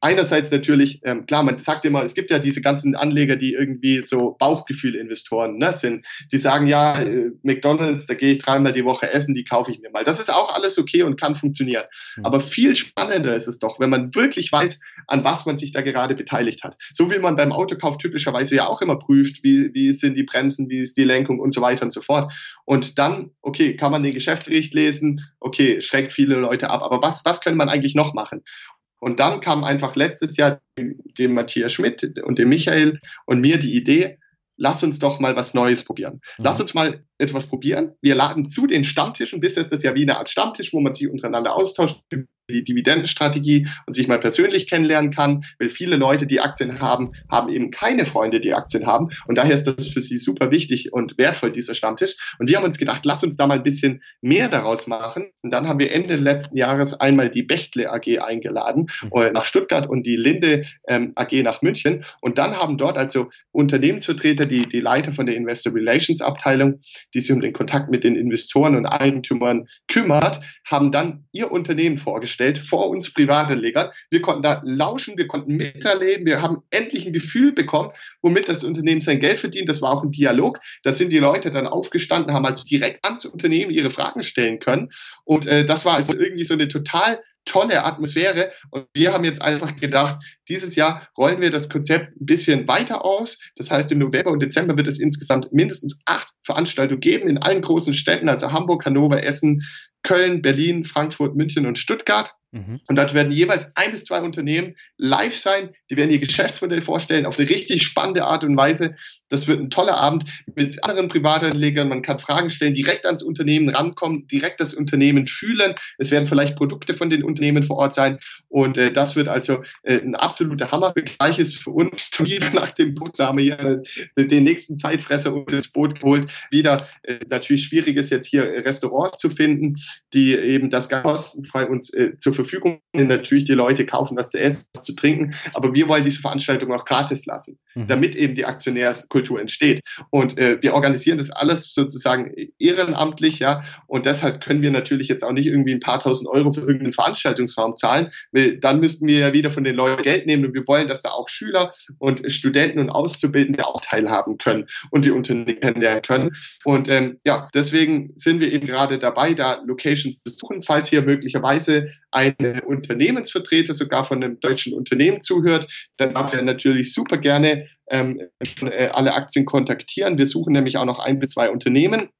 einerseits natürlich, ähm, klar, man sagt immer, es gibt ja diese ganzen Anleger, die irgendwie so Bauchgefühl-Investoren ne, sind, die sagen, ja, äh, McDonalds, da gehe ich dreimal die Woche essen, die kaufe ich mir mal. Das ist auch alles okay und kann funktionieren. Mhm. Aber viel spannender ist es doch, wenn man wirklich weiß, an was man sich da gerade beteiligt hat. So wie man beim Autokauf typischerweise ja auch immer prüft, wie, wie sind die Bremsen, wie ist die Lenkung und so weiter und so fort. Und dann, okay, kann man den Geschäftsbericht lesen, okay, schreckt viele Leute ab, aber was, was könnte man eigentlich noch machen? Und dann kam einfach letztes Jahr dem Matthias Schmidt und dem Michael und mir die Idee, lass uns doch mal was Neues probieren. Mhm. Lass uns mal etwas probieren. Wir laden zu den Stammtischen. Bisher ist das ja wie eine Art Stammtisch, wo man sich untereinander austauscht die Dividendenstrategie und sich mal persönlich kennenlernen kann, weil viele Leute, die Aktien haben, haben eben keine Freunde, die Aktien haben und daher ist das für sie super wichtig und wertvoll, dieser Stammtisch. Und wir haben uns gedacht, lass uns da mal ein bisschen mehr daraus machen und dann haben wir Ende letzten Jahres einmal die Bechtle AG eingeladen äh, nach Stuttgart und die Linde ähm, AG nach München und dann haben dort also Unternehmensvertreter, die, die Leiter von der Investor Relations Abteilung, die sich um den Kontakt mit den Investoren und Eigentümern kümmert, haben dann ihr Unternehmen vorgestellt gestellt vor uns Privatanlegern. Wir konnten da lauschen, wir konnten miterleben, wir haben endlich ein Gefühl bekommen, womit das Unternehmen sein Geld verdient. Das war auch ein Dialog. Da sind die Leute dann aufgestanden, haben also direkt ans Unternehmen ihre Fragen stellen können. Und äh, das war also irgendwie so eine total tolle Atmosphäre. Und wir haben jetzt einfach gedacht, dieses Jahr rollen wir das Konzept ein bisschen weiter aus. Das heißt, im November und Dezember wird es insgesamt mindestens acht Veranstaltungen geben in allen großen Städten, also Hamburg, Hannover, Essen, Köln, Berlin, Frankfurt, München und Stuttgart. Mhm. Und dort werden jeweils ein bis zwei Unternehmen live sein, die werden ihr Geschäftsmodell vorstellen auf eine richtig spannende Art und Weise. Das wird ein toller Abend mit anderen Privatanlegern. Man kann Fragen stellen, direkt ans Unternehmen rankommen, direkt das Unternehmen fühlen. Es werden vielleicht Produkte von den Unternehmen vor Ort sein. Und äh, das wird also äh, ein absoluter Hammer. Gleiches für uns wieder nach dem Putz haben wir hier äh, den nächsten Zeitfresser uns ins Boot geholt. Wieder äh, natürlich schwierig ist jetzt hier Restaurants zu finden, die eben das kostenfrei uns äh, zur Verfügung Verfügung. Natürlich die Leute kaufen was zu essen, was zu trinken, aber wir wollen diese Veranstaltung auch gratis lassen, mhm. damit eben die Aktionärskultur entsteht. Und äh, wir organisieren das alles sozusagen ehrenamtlich, ja. Und deshalb können wir natürlich jetzt auch nicht irgendwie ein paar tausend Euro für irgendeinen Veranstaltungsraum zahlen, weil dann müssten wir ja wieder von den Leuten Geld nehmen und wir wollen, dass da auch Schüler und Studenten und Auszubildende auch teilhaben können und die Unternehmen kennenlernen können. Und ähm, ja, deswegen sind wir eben gerade dabei, da Locations zu suchen, falls hier möglicherweise ein Unternehmensvertreter sogar von einem deutschen Unternehmen zuhört, dann darf er natürlich super gerne ähm, äh, alle Aktien kontaktieren. Wir suchen nämlich auch noch ein bis zwei Unternehmen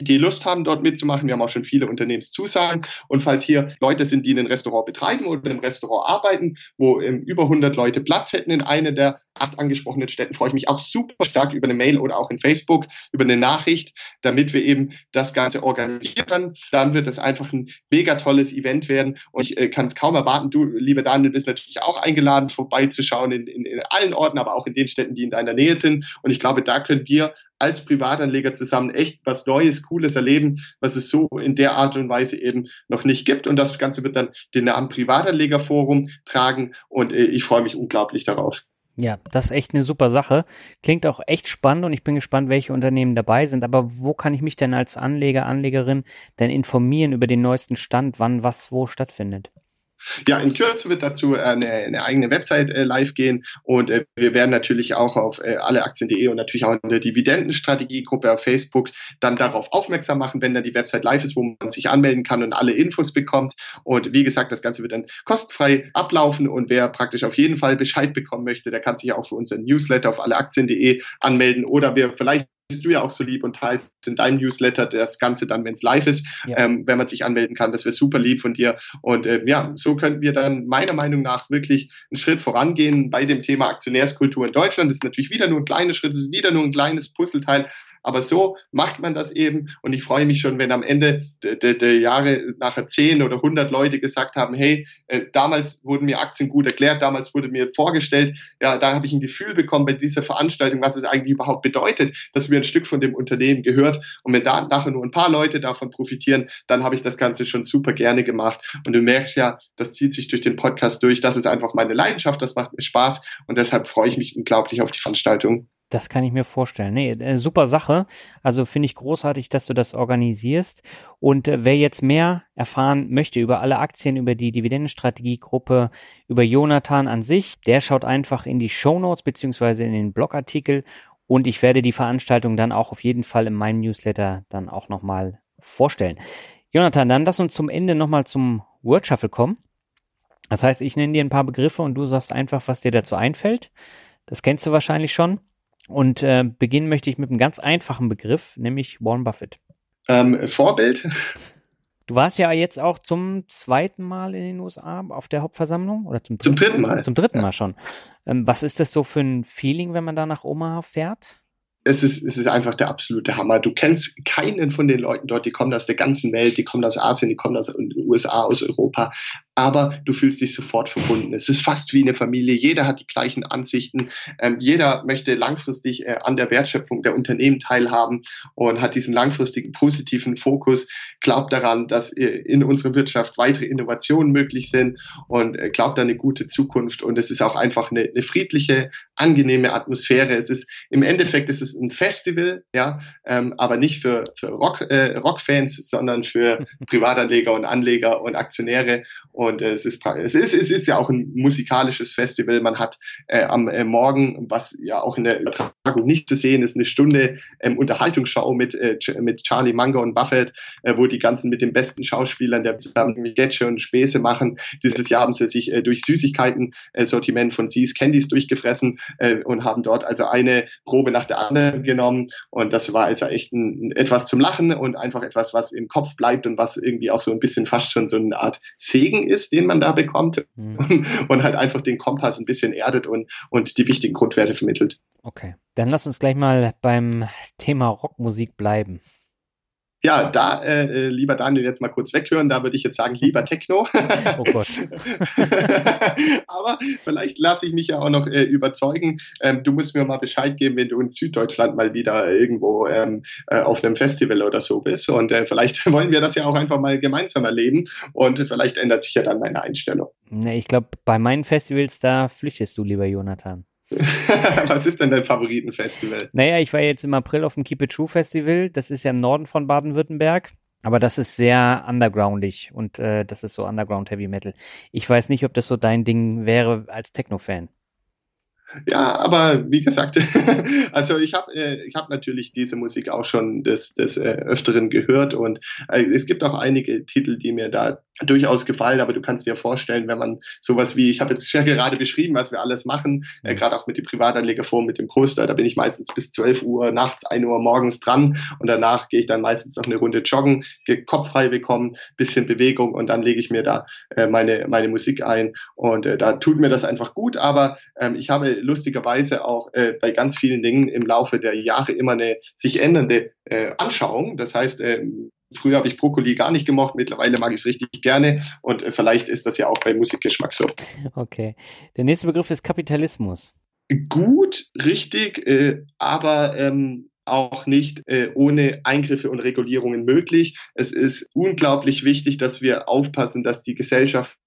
die Lust haben, dort mitzumachen. Wir haben auch schon viele Unternehmenszusagen. Und falls hier Leute sind, die in einem Restaurant betreiben oder im Restaurant arbeiten, wo ähm, über 100 Leute Platz hätten in einer der acht angesprochenen Städten, freue ich mich auch super stark über eine Mail oder auch in Facebook, über eine Nachricht, damit wir eben das Ganze organisieren. Dann wird es einfach ein mega tolles Event werden. Und ich äh, kann es kaum erwarten. Du, lieber Daniel, bist natürlich auch eingeladen, vorbeizuschauen in, in, in allen Orten, aber auch in den Städten, die in deiner Nähe sind. Und ich glaube, da können wir als Privatanleger zusammen echt was Neues, Cooles erleben, was es so in der Art und Weise eben noch nicht gibt. Und das Ganze wird dann den Namen Privatanlegerforum tragen und äh, ich freue mich unglaublich darauf. Ja, das ist echt eine super Sache. Klingt auch echt spannend und ich bin gespannt, welche Unternehmen dabei sind. Aber wo kann ich mich denn als Anleger, Anlegerin denn informieren über den neuesten Stand, wann was wo stattfindet? Ja, in Kürze wird dazu eine, eine eigene Website äh, live gehen und äh, wir werden natürlich auch auf äh, alleaktien.de und natürlich auch in der Dividendenstrategiegruppe auf Facebook dann darauf aufmerksam machen, wenn dann die Website live ist, wo man sich anmelden kann und alle Infos bekommt. Und wie gesagt, das Ganze wird dann kostenfrei ablaufen und wer praktisch auf jeden Fall Bescheid bekommen möchte, der kann sich auch für unseren Newsletter auf alleaktien.de anmelden oder wir vielleicht bist du ja auch so lieb und teilst in deinem Newsletter das Ganze dann, wenn es live ist, ja. ähm, wenn man sich anmelden kann. Das wäre super lieb von dir. Und äh, ja, so könnten wir dann meiner Meinung nach wirklich einen Schritt vorangehen bei dem Thema Aktionärskultur in Deutschland. Das ist natürlich wieder nur ein kleiner Schritt, das ist wieder nur ein kleines Puzzleteil, aber so macht man das eben. Und ich freue mich schon, wenn am Ende der, der, Jahre nachher zehn oder hundert Leute gesagt haben, hey, äh, damals wurden mir Aktien gut erklärt, damals wurde mir vorgestellt, ja, da habe ich ein Gefühl bekommen bei dieser Veranstaltung, was es eigentlich überhaupt bedeutet, dass mir ein Stück von dem Unternehmen gehört. Und wenn da nachher nur ein paar Leute davon profitieren, dann habe ich das Ganze schon super gerne gemacht. Und du merkst ja, das zieht sich durch den Podcast durch. Das ist einfach meine Leidenschaft, das macht mir Spaß. Und deshalb freue ich mich unglaublich auf die Veranstaltung. Das kann ich mir vorstellen. Nee, äh, super Sache. Also finde ich großartig, dass du das organisierst. Und äh, wer jetzt mehr erfahren möchte über alle Aktien, über die Dividendenstrategiegruppe, über Jonathan an sich, der schaut einfach in die Show Notes beziehungsweise in den Blogartikel. Und ich werde die Veranstaltung dann auch auf jeden Fall in meinem Newsletter dann auch nochmal vorstellen. Jonathan, dann lass uns zum Ende nochmal zum Word Shuffle kommen. Das heißt, ich nenne dir ein paar Begriffe und du sagst einfach, was dir dazu einfällt. Das kennst du wahrscheinlich schon. Und äh, beginnen möchte ich mit einem ganz einfachen Begriff, nämlich Warren Buffett. Ähm, Vorbild. Du warst ja jetzt auch zum zweiten Mal in den USA auf der Hauptversammlung oder zum, zum dritten Mal? Zum dritten Mal schon. Ähm, was ist das so für ein Feeling, wenn man da nach Omaha fährt? es ist, es ist einfach der absolute Hammer. Du kennst keinen von den Leuten dort, die kommen aus der ganzen Welt, die kommen aus Asien, die kommen aus den USA, aus Europa aber du fühlst dich sofort verbunden. Es ist fast wie eine Familie. Jeder hat die gleichen Ansichten. Ähm, jeder möchte langfristig äh, an der Wertschöpfung der Unternehmen teilhaben und hat diesen langfristigen positiven Fokus, glaubt daran, dass äh, in unserer Wirtschaft weitere Innovationen möglich sind und äh, glaubt an eine gute Zukunft. Und es ist auch einfach eine, eine friedliche, angenehme Atmosphäre. Es ist im Endeffekt ist es ein Festival, ja, ähm, aber nicht für, für Rock, äh, Rockfans, sondern für Privatanleger und Anleger und Aktionäre. Und äh, es, ist, es, ist, es ist ja auch ein musikalisches Festival. Man hat äh, am äh, Morgen, was ja auch in der Übertragung nicht zu sehen ist, eine Stunde ähm, Unterhaltungsshow mit, äh, mit Charlie Munger und Buffett, äh, wo die ganzen mit den besten Schauspielern der zusammen Getsche und Späße machen. Dieses Jahr haben sie sich äh, durch Süßigkeiten-Sortiment von Seas Candies durchgefressen äh, und haben dort also eine Probe nach der anderen genommen. Und das war also echt ein, etwas zum Lachen und einfach etwas, was im Kopf bleibt und was irgendwie auch so ein bisschen fast schon so eine Art Segen ist, den man da bekommt mhm. und, und, halt einfach den Kompass ein bisschen erdet und, und die wichtigen Grundwerte vermittelt. Okay, dann lass uns gleich mal beim Thema Rockmusik bleiben. Ja, da, äh, äh, lieber Daniel, jetzt mal kurz weghören, da würde ich jetzt sagen, lieber Techno. oh Gott. Aber vielleicht lasse ich mich ja auch noch äh, überzeugen. Ähm, du musst mir mal Bescheid geben, wenn du in Süddeutschland mal wieder irgendwo ähm, äh, auf einem Festival oder so bist. Und äh, vielleicht wollen wir das ja auch einfach mal gemeinsam erleben. Und vielleicht ändert sich ja dann meine Einstellung. Nee, ich glaube, bei meinen Festivals, da flüchtest du, lieber Jonathan. Was ist denn dein Favoritenfestival? Naja, ich war jetzt im April auf dem Keep It True Festival. Das ist ja im Norden von Baden-Württemberg. Aber das ist sehr undergroundig und äh, das ist so Underground Heavy Metal. Ich weiß nicht, ob das so dein Ding wäre als Techno-Fan. Ja, aber wie gesagt, also ich habe äh, ich hab natürlich diese Musik auch schon des, des äh, Öfteren gehört und äh, es gibt auch einige Titel, die mir da durchaus gefallen, aber du kannst dir vorstellen, wenn man sowas wie, ich habe jetzt ja gerade beschrieben, was wir alles machen, äh, gerade auch mit dem Privatanlegerfonds, mit dem Poster, da bin ich meistens bis 12 Uhr nachts, 1 Uhr morgens dran und danach gehe ich dann meistens noch eine Runde joggen, Kopf frei bekommen, bisschen Bewegung und dann lege ich mir da äh, meine, meine Musik ein und äh, da tut mir das einfach gut, aber ähm, ich habe lustigerweise auch äh, bei ganz vielen Dingen im Laufe der Jahre immer eine sich ändernde äh, Anschauung, das heißt, äh, Früher habe ich Brokkoli gar nicht gemocht, mittlerweile mag ich es richtig gerne und äh, vielleicht ist das ja auch bei Musikgeschmack so. Okay. Der nächste Begriff ist Kapitalismus. Gut, richtig, äh, aber ähm, auch nicht äh, ohne Eingriffe und Regulierungen möglich. Es ist unglaublich wichtig, dass wir aufpassen, dass die Gesellschaft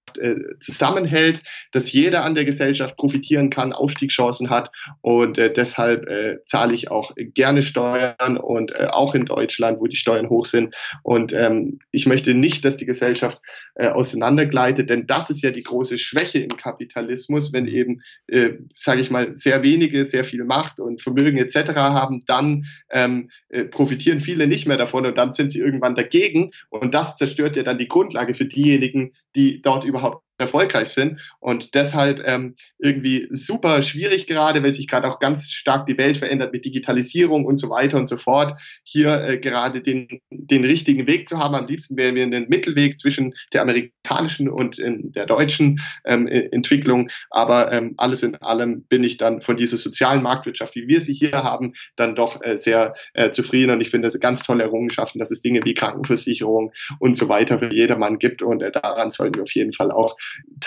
zusammenhält, dass jeder an der Gesellschaft profitieren kann, Aufstiegschancen hat. Und äh, deshalb äh, zahle ich auch gerne Steuern und äh, auch in Deutschland, wo die Steuern hoch sind. Und ähm, ich möchte nicht, dass die Gesellschaft äh, auseinandergleitet, denn das ist ja die große Schwäche im Kapitalismus, wenn eben, äh, sage ich mal, sehr wenige sehr viel Macht und Vermögen etc. haben, dann ähm, äh, profitieren viele nicht mehr davon und dann sind sie irgendwann dagegen. Und das zerstört ja dann die Grundlage für diejenigen, die dort überhaupt erfolgreich sind. Und deshalb ähm, irgendwie super schwierig gerade, weil sich gerade auch ganz stark die Welt verändert mit Digitalisierung und so weiter und so fort. Hier äh, gerade den, den richtigen Weg zu haben. Am liebsten wären wir einen Mittelweg zwischen der amerikanischen und in der deutschen ähm, Entwicklung. Aber ähm, alles in allem bin ich dann von dieser sozialen Marktwirtschaft, wie wir sie hier haben, dann doch äh, sehr äh, zufrieden. Und ich finde das ganz tolle Errungenschaften, dass es Dinge wie Krankenversicherung und so weiter für jedermann gibt. Und äh, daran sollten wir auf jeden Fall auch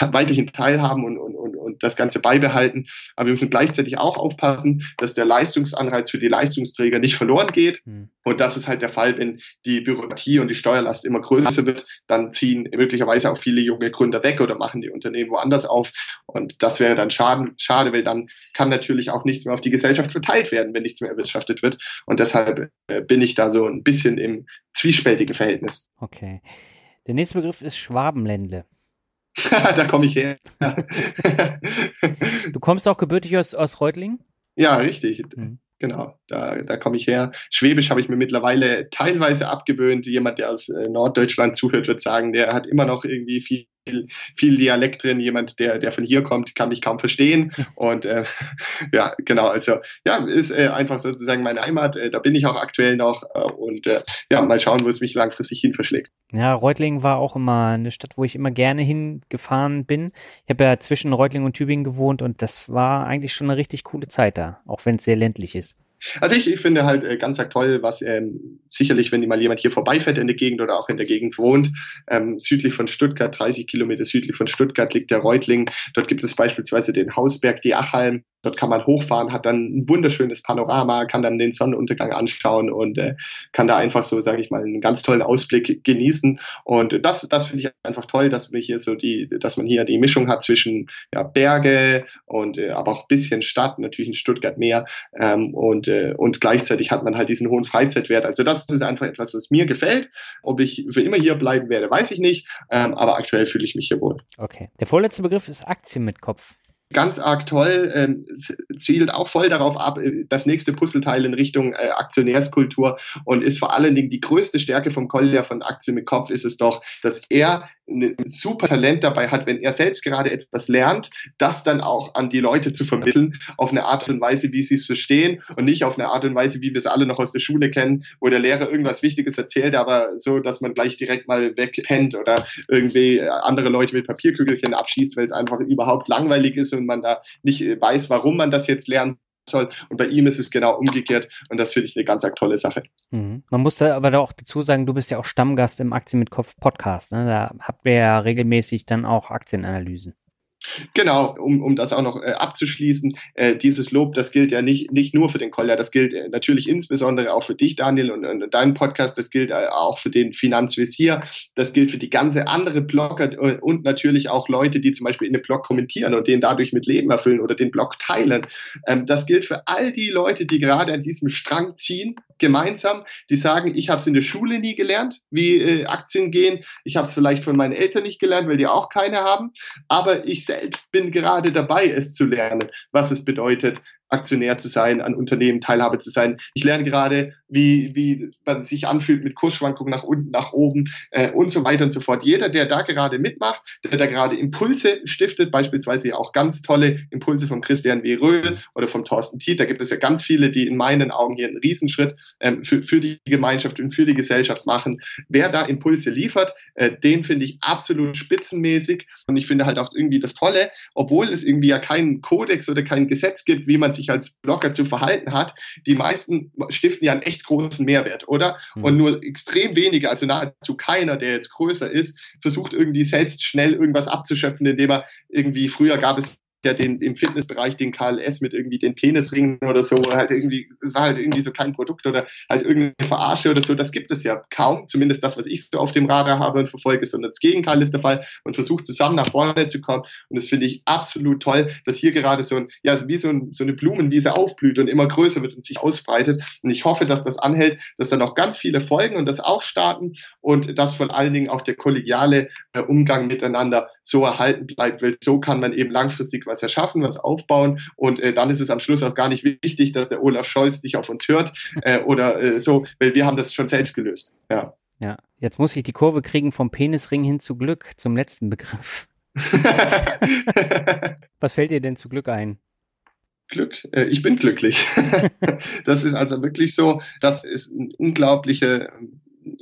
weiterhin teilhaben und, und, und, und das Ganze beibehalten. Aber wir müssen gleichzeitig auch aufpassen, dass der Leistungsanreiz für die Leistungsträger nicht verloren geht. Mhm. Und das ist halt der Fall, wenn die Bürokratie und die Steuerlast immer größer wird, dann ziehen möglicherweise auch viele junge Gründer weg oder machen die Unternehmen woanders auf. Und das wäre dann schade, schade, weil dann kann natürlich auch nichts mehr auf die Gesellschaft verteilt werden, wenn nichts mehr erwirtschaftet wird. Und deshalb äh, bin ich da so ein bisschen im zwiespältigen Verhältnis. Okay. Der nächste Begriff ist Schwabenländle. da komme ich her. du kommst auch gebürtig aus, aus Reutlingen? Ja, richtig. Mhm. Genau, da, da komme ich her. Schwäbisch habe ich mir mittlerweile teilweise abgewöhnt. Jemand, der aus äh, Norddeutschland zuhört, wird sagen, der hat immer noch irgendwie viel viel, viel Dialekt drin. Jemand, der, der von hier kommt, kann mich kaum verstehen. Und äh, ja, genau, also ja, ist äh, einfach sozusagen meine Heimat. Äh, da bin ich auch aktuell noch äh, und äh, ja, mal schauen, wo es mich langfristig hin verschlägt. Ja, Reutlingen war auch immer eine Stadt, wo ich immer gerne hingefahren bin. Ich habe ja zwischen Reutlingen und Tübingen gewohnt und das war eigentlich schon eine richtig coole Zeit da, auch wenn es sehr ländlich ist. Also ich, ich finde halt äh, ganz toll, was ähm, sicherlich, wenn mal jemand hier vorbeifährt in der Gegend oder auch in der Gegend wohnt, ähm, südlich von Stuttgart, 30 Kilometer südlich von Stuttgart liegt der Reutling. Dort gibt es beispielsweise den Hausberg, die Achalm. Dort kann man hochfahren, hat dann ein wunderschönes Panorama, kann dann den Sonnenuntergang anschauen und äh, kann da einfach so, sage ich mal, einen ganz tollen Ausblick genießen. Und das, das finde ich einfach toll, dass man hier so die, dass man hier die Mischung hat zwischen ja, Berge und äh, aber auch ein bisschen Stadt, natürlich in Stuttgart mehr. Ähm, und äh, und gleichzeitig hat man halt diesen hohen Freizeitwert. Also das ist einfach etwas, was mir gefällt. Ob ich für immer hier bleiben werde, weiß ich nicht, ähm, aber aktuell fühle ich mich hier wohl. Okay. Der vorletzte Begriff ist Aktien mit Kopf ganz arg toll, ähm, zielt auch voll darauf ab, äh, das nächste Puzzleteil in Richtung äh, Aktionärskultur. Und ist vor allen Dingen die größte Stärke vom Collier von Aktien mit Kopf ist es doch, dass er ein super Talent dabei hat, wenn er selbst gerade etwas lernt, das dann auch an die Leute zu vermitteln, auf eine Art und Weise, wie sie es verstehen und nicht auf eine Art und Weise, wie wir es alle noch aus der Schule kennen, wo der Lehrer irgendwas Wichtiges erzählt, aber so, dass man gleich direkt mal wegpennt oder irgendwie andere Leute mit Papierkügelchen abschießt, weil es einfach überhaupt langweilig ist und man da nicht weiß, warum man das jetzt lernen soll. Und bei ihm ist es genau umgekehrt und das finde ich eine ganz tolle Sache. Mhm. Man muss da aber auch dazu sagen, du bist ja auch Stammgast im Aktien mit Kopf Podcast. Ne? Da habt ihr ja regelmäßig dann auch Aktienanalysen. Genau, um, um das auch noch äh, abzuschließen, äh, dieses Lob, das gilt ja nicht, nicht nur für den Kolja, das gilt äh, natürlich insbesondere auch für dich, Daniel, und, und deinen Podcast, das gilt äh, auch für den Finanzvisier, das gilt für die ganze andere Blogger äh, und natürlich auch Leute, die zum Beispiel in dem Blog kommentieren und den dadurch mit Leben erfüllen oder den Blog teilen. Ähm, das gilt für all die Leute, die gerade an diesem Strang ziehen, gemeinsam, die sagen, ich habe es in der Schule nie gelernt, wie äh, Aktien gehen, ich habe es vielleicht von meinen Eltern nicht gelernt, weil die auch keine haben, aber ich selbst bin gerade dabei, es zu lernen, was es bedeutet, Aktionär zu sein, an Unternehmen Teilhabe zu sein. Ich lerne gerade, wie, wie man sich anfühlt mit Kursschwankungen nach unten, nach oben äh, und so weiter und so fort. Jeder, der da gerade mitmacht, der da gerade Impulse stiftet, beispielsweise auch ganz tolle Impulse von Christian W. Röhl oder vom Thorsten Tiet, da gibt es ja ganz viele, die in meinen Augen hier einen Riesenschritt ähm, für, für die Gemeinschaft und für die Gesellschaft machen. Wer da Impulse liefert, äh, den finde ich absolut spitzenmäßig und ich finde halt auch irgendwie das Tolle, obwohl es irgendwie ja keinen Kodex oder kein Gesetz gibt, wie man sich als Blogger zu verhalten hat, die meisten stiften ja einen echt großen Mehrwert, oder? Mhm. Und nur extrem wenige, also nahezu keiner, der jetzt größer ist, versucht irgendwie selbst schnell irgendwas abzuschöpfen, indem er irgendwie, früher gab es ja den, im Fitnessbereich den KLS mit irgendwie den Penisringen oder so, halt irgendwie, das war halt irgendwie so kein Produkt oder halt irgendeine Verarsche oder so, das gibt es ja kaum, zumindest das, was ich so auf dem Radar habe und verfolge, sondern das Gegenteil ist der Fall und versucht zusammen nach vorne zu kommen. Und das finde ich absolut toll, dass hier gerade so ein, ja, wie so, ein, so eine Blumenwiese aufblüht und immer größer wird und sich ausbreitet. Und ich hoffe, dass das anhält, dass dann auch ganz viele folgen und das auch starten und dass vor allen Dingen auch der kollegiale äh, Umgang miteinander so erhalten bleibt, weil so kann man eben langfristig was was erschaffen, was aufbauen und äh, dann ist es am Schluss auch gar nicht wichtig, dass der Olaf Scholz nicht auf uns hört äh, oder äh, so, weil wir haben das schon selbst gelöst. Ja. Ja, jetzt muss ich die Kurve kriegen vom Penisring hin zu Glück, zum letzten Begriff. was fällt dir denn zu Glück ein? Glück. Äh, ich bin glücklich. das ist also wirklich so, das ist eine unglaubliche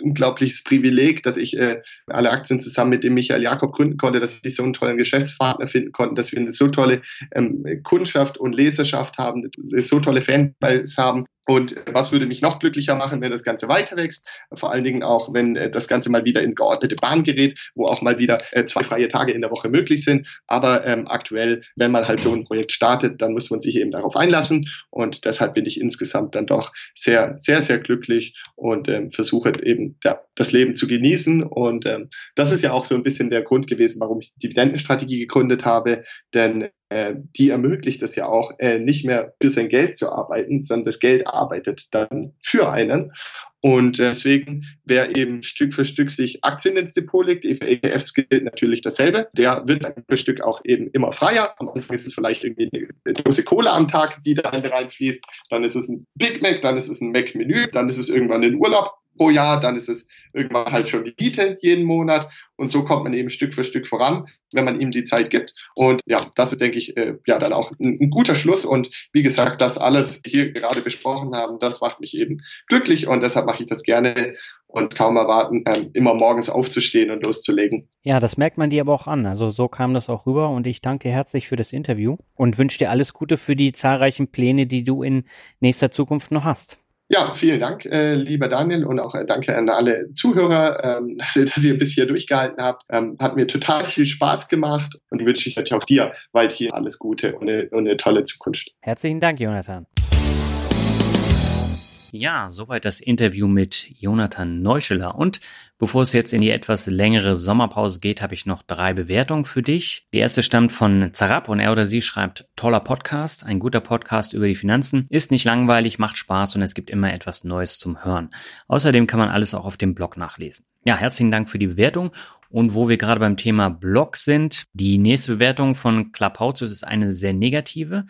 unglaubliches Privileg, dass ich äh, alle Aktien zusammen mit dem Michael Jakob gründen konnte, dass ich so einen tollen Geschäftspartner finden konnte, dass wir eine so tolle ähm, Kundschaft und Leserschaft haben, so tolle Fanbase haben und was würde mich noch glücklicher machen, wenn das Ganze weiter wächst? Vor allen Dingen auch, wenn äh, das Ganze mal wieder in geordnete Bahn gerät, wo auch mal wieder äh, zwei freie Tage in der Woche möglich sind. Aber ähm, aktuell, wenn man halt so ein Projekt startet, dann muss man sich eben darauf einlassen. Und deshalb bin ich insgesamt dann doch sehr, sehr, sehr glücklich und ähm, versuche eben ja, das Leben zu genießen. Und ähm, das ist ja auch so ein bisschen der Grund gewesen, warum ich die Dividendenstrategie gegründet habe. Denn äh, die ermöglicht es ja auch, äh, nicht mehr für sein Geld zu arbeiten, sondern das Geld arbeitet dann für einen. Und äh, deswegen, wer eben Stück für Stück sich Aktien ins Depot legt, für ETFs gilt natürlich dasselbe, der wird Stück für Stück auch eben immer freier. Am Anfang ist es vielleicht irgendwie eine Dose Cola am Tag, die da reinfließt. Dann ist es ein Big Mac, dann ist es ein Mac-Menü, dann ist es irgendwann ein Urlaub pro Jahr, dann ist es irgendwann halt schon die Miete jeden Monat und so kommt man eben Stück für Stück voran, wenn man ihm die Zeit gibt. Und ja, das ist, denke ich, äh, ja dann auch ein, ein, guter Schluss. Und wie gesagt, das alles hier gerade besprochen haben, das macht mich eben glücklich und deshalb mache ich das gerne und kaum erwarten, ähm, immer morgens aufzustehen und loszulegen. Ja, das merkt man dir aber auch an. Also so kam das auch rüber und ich danke herzlich für das Interview und wünsche dir alles Gute für die zahlreichen Pläne, die du in nächster Zukunft noch hast. Ja, vielen Dank, äh, lieber Daniel, und auch äh, danke an alle Zuhörer, ähm, dass, ihr, dass ihr bis hier durchgehalten habt. Ähm, hat mir total viel Spaß gemacht und wünsche ich natürlich auch dir weiterhin alles Gute und eine, und eine tolle Zukunft. Herzlichen Dank, Jonathan. Ja, soweit das Interview mit Jonathan Neuscheler. Und bevor es jetzt in die etwas längere Sommerpause geht, habe ich noch drei Bewertungen für dich. Die erste stammt von Zarab und er oder sie schreibt, toller Podcast, ein guter Podcast über die Finanzen, ist nicht langweilig, macht Spaß und es gibt immer etwas Neues zum Hören. Außerdem kann man alles auch auf dem Blog nachlesen. Ja, herzlichen Dank für die Bewertung. Und wo wir gerade beim Thema Blog sind, die nächste Bewertung von Clubhouse ist eine sehr negative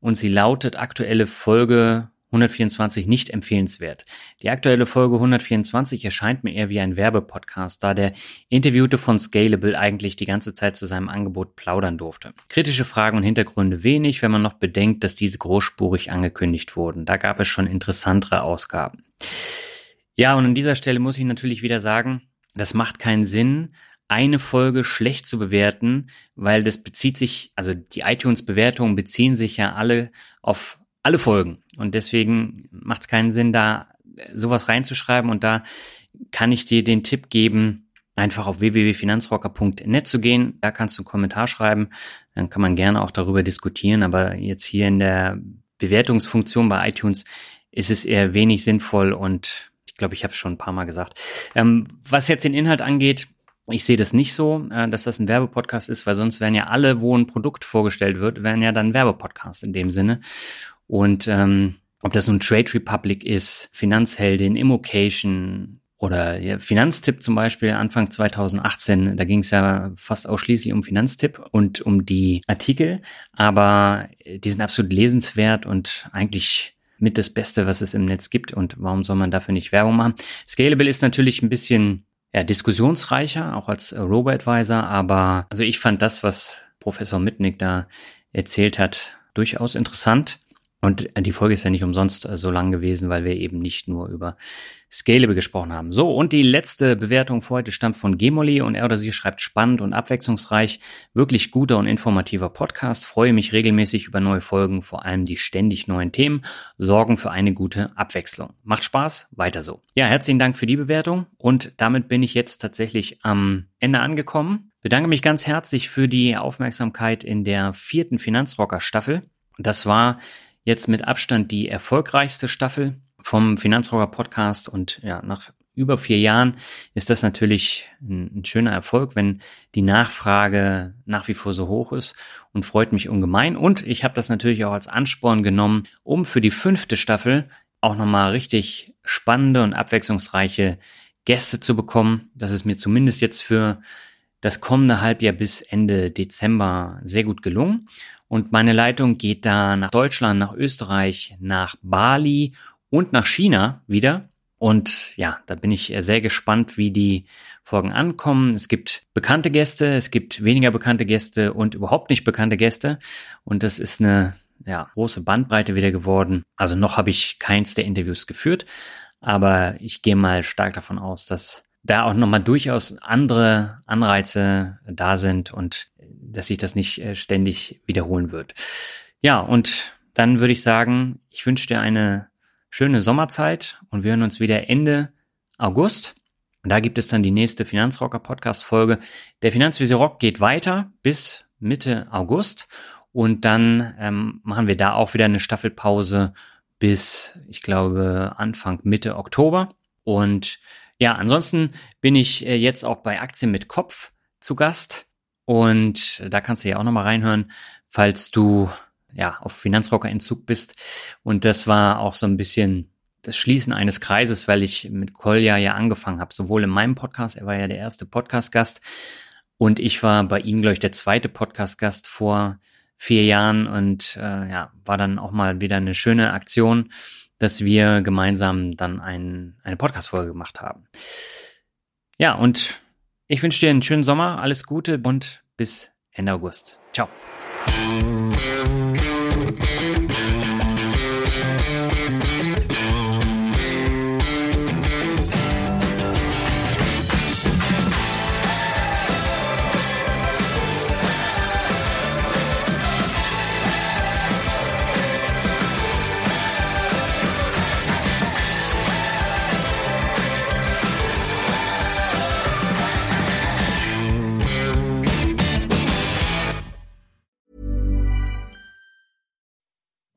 und sie lautet aktuelle Folge 124 nicht empfehlenswert. Die aktuelle Folge 124 erscheint mir eher wie ein Werbepodcast, da der Interviewte von Scalable eigentlich die ganze Zeit zu seinem Angebot plaudern durfte. Kritische Fragen und Hintergründe wenig, wenn man noch bedenkt, dass diese großspurig angekündigt wurden. Da gab es schon interessantere Ausgaben. Ja, und an dieser Stelle muss ich natürlich wieder sagen, das macht keinen Sinn, eine Folge schlecht zu bewerten, weil das bezieht sich, also die iTunes-Bewertungen beziehen sich ja alle auf alle Folgen. Und deswegen macht es keinen Sinn, da sowas reinzuschreiben. Und da kann ich dir den Tipp geben, einfach auf www.finanzrocker.net zu gehen. Da kannst du einen Kommentar schreiben. Dann kann man gerne auch darüber diskutieren. Aber jetzt hier in der Bewertungsfunktion bei iTunes ist es eher wenig sinnvoll und ich glaube, ich habe es schon ein paar Mal gesagt. Ähm, was jetzt den Inhalt angeht, ich sehe das nicht so, äh, dass das ein Werbepodcast ist, weil sonst wären ja alle, wo ein Produkt vorgestellt wird, wären ja dann Werbepodcasts in dem Sinne. Und ähm, ob das nun Trade Republic ist, Finanzheldin, Immocation oder ja, Finanztipp zum Beispiel Anfang 2018, da ging es ja fast ausschließlich um Finanztipp und um die Artikel, aber die sind absolut lesenswert und eigentlich mit das Beste, was es im Netz gibt und warum soll man dafür nicht Werbung machen? Scalable ist natürlich ein bisschen ja, diskussionsreicher, auch als Robo-Advisor, aber also ich fand das, was Professor Mitnick da erzählt hat, durchaus interessant. Und die Folge ist ja nicht umsonst äh, so lang gewesen, weil wir eben nicht nur über Scalable gesprochen haben. So, und die letzte Bewertung für heute stammt von Gemoli und er oder sie schreibt spannend und abwechslungsreich. Wirklich guter und informativer Podcast. Freue mich regelmäßig über neue Folgen, vor allem die ständig neuen Themen, sorgen für eine gute Abwechslung. Macht Spaß, weiter so. Ja, herzlichen Dank für die Bewertung und damit bin ich jetzt tatsächlich am Ende angekommen. Bedanke mich ganz herzlich für die Aufmerksamkeit in der vierten Finanzrocker Staffel. Das war jetzt mit Abstand die erfolgreichste Staffel vom Finanzrocker Podcast und ja, nach über vier Jahren ist das natürlich ein, ein, schöner Erfolg, wenn die Nachfrage nach wie vor so hoch ist und freut mich ungemein. Und ich habe das natürlich auch als Ansporn genommen, um für die fünfte Staffel auch nochmal richtig spannende und abwechslungsreiche Gäste zu bekommen. Das ist mir zumindest jetzt für das kommende Halbjahr bis Ende Dezember sehr gut gelungen. Und meine Leitung geht da nach Deutschland, nach Österreich, nach Bali und nach China wieder. Und ja, da bin ich sehr gespannt, wie die Folgen ankommen. Es gibt bekannte Gäste, es gibt weniger bekannte Gäste und überhaupt nicht bekannte Gäste. Und das ist eine ja, große Bandbreite wieder geworden. Also noch habe ich keins der Interviews geführt, aber ich gehe mal stark davon aus, dass da auch nochmal durchaus andere Anreize da sind und dass sich das nicht äh, ständig wiederholen wird. Ja, und dann würde ich sagen, ich wünsche dir eine schöne Sommerzeit und wir hören uns wieder Ende August. Und da gibt es dann die nächste Finanzrocker Podcast Folge. Der Finanzvisier Rock geht weiter bis Mitte August und dann ähm, machen wir da auch wieder eine Staffelpause bis, ich glaube, Anfang Mitte Oktober. Und ja, ansonsten bin ich äh, jetzt auch bei Aktien mit Kopf zu Gast. Und da kannst du ja auch nochmal reinhören, falls du ja auf Finanzrocker-Entzug bist. Und das war auch so ein bisschen das Schließen eines Kreises, weil ich mit Kolja ja angefangen habe, sowohl in meinem Podcast, er war ja der erste Podcast-Gast, und ich war bei ihm, glaube ich, der zweite Podcast-Gast vor vier Jahren und äh, ja, war dann auch mal wieder eine schöne Aktion dass wir gemeinsam dann ein, eine Podcast-Folge gemacht haben. Ja, und ich wünsche dir einen schönen Sommer, alles Gute und bis Ende August. Ciao.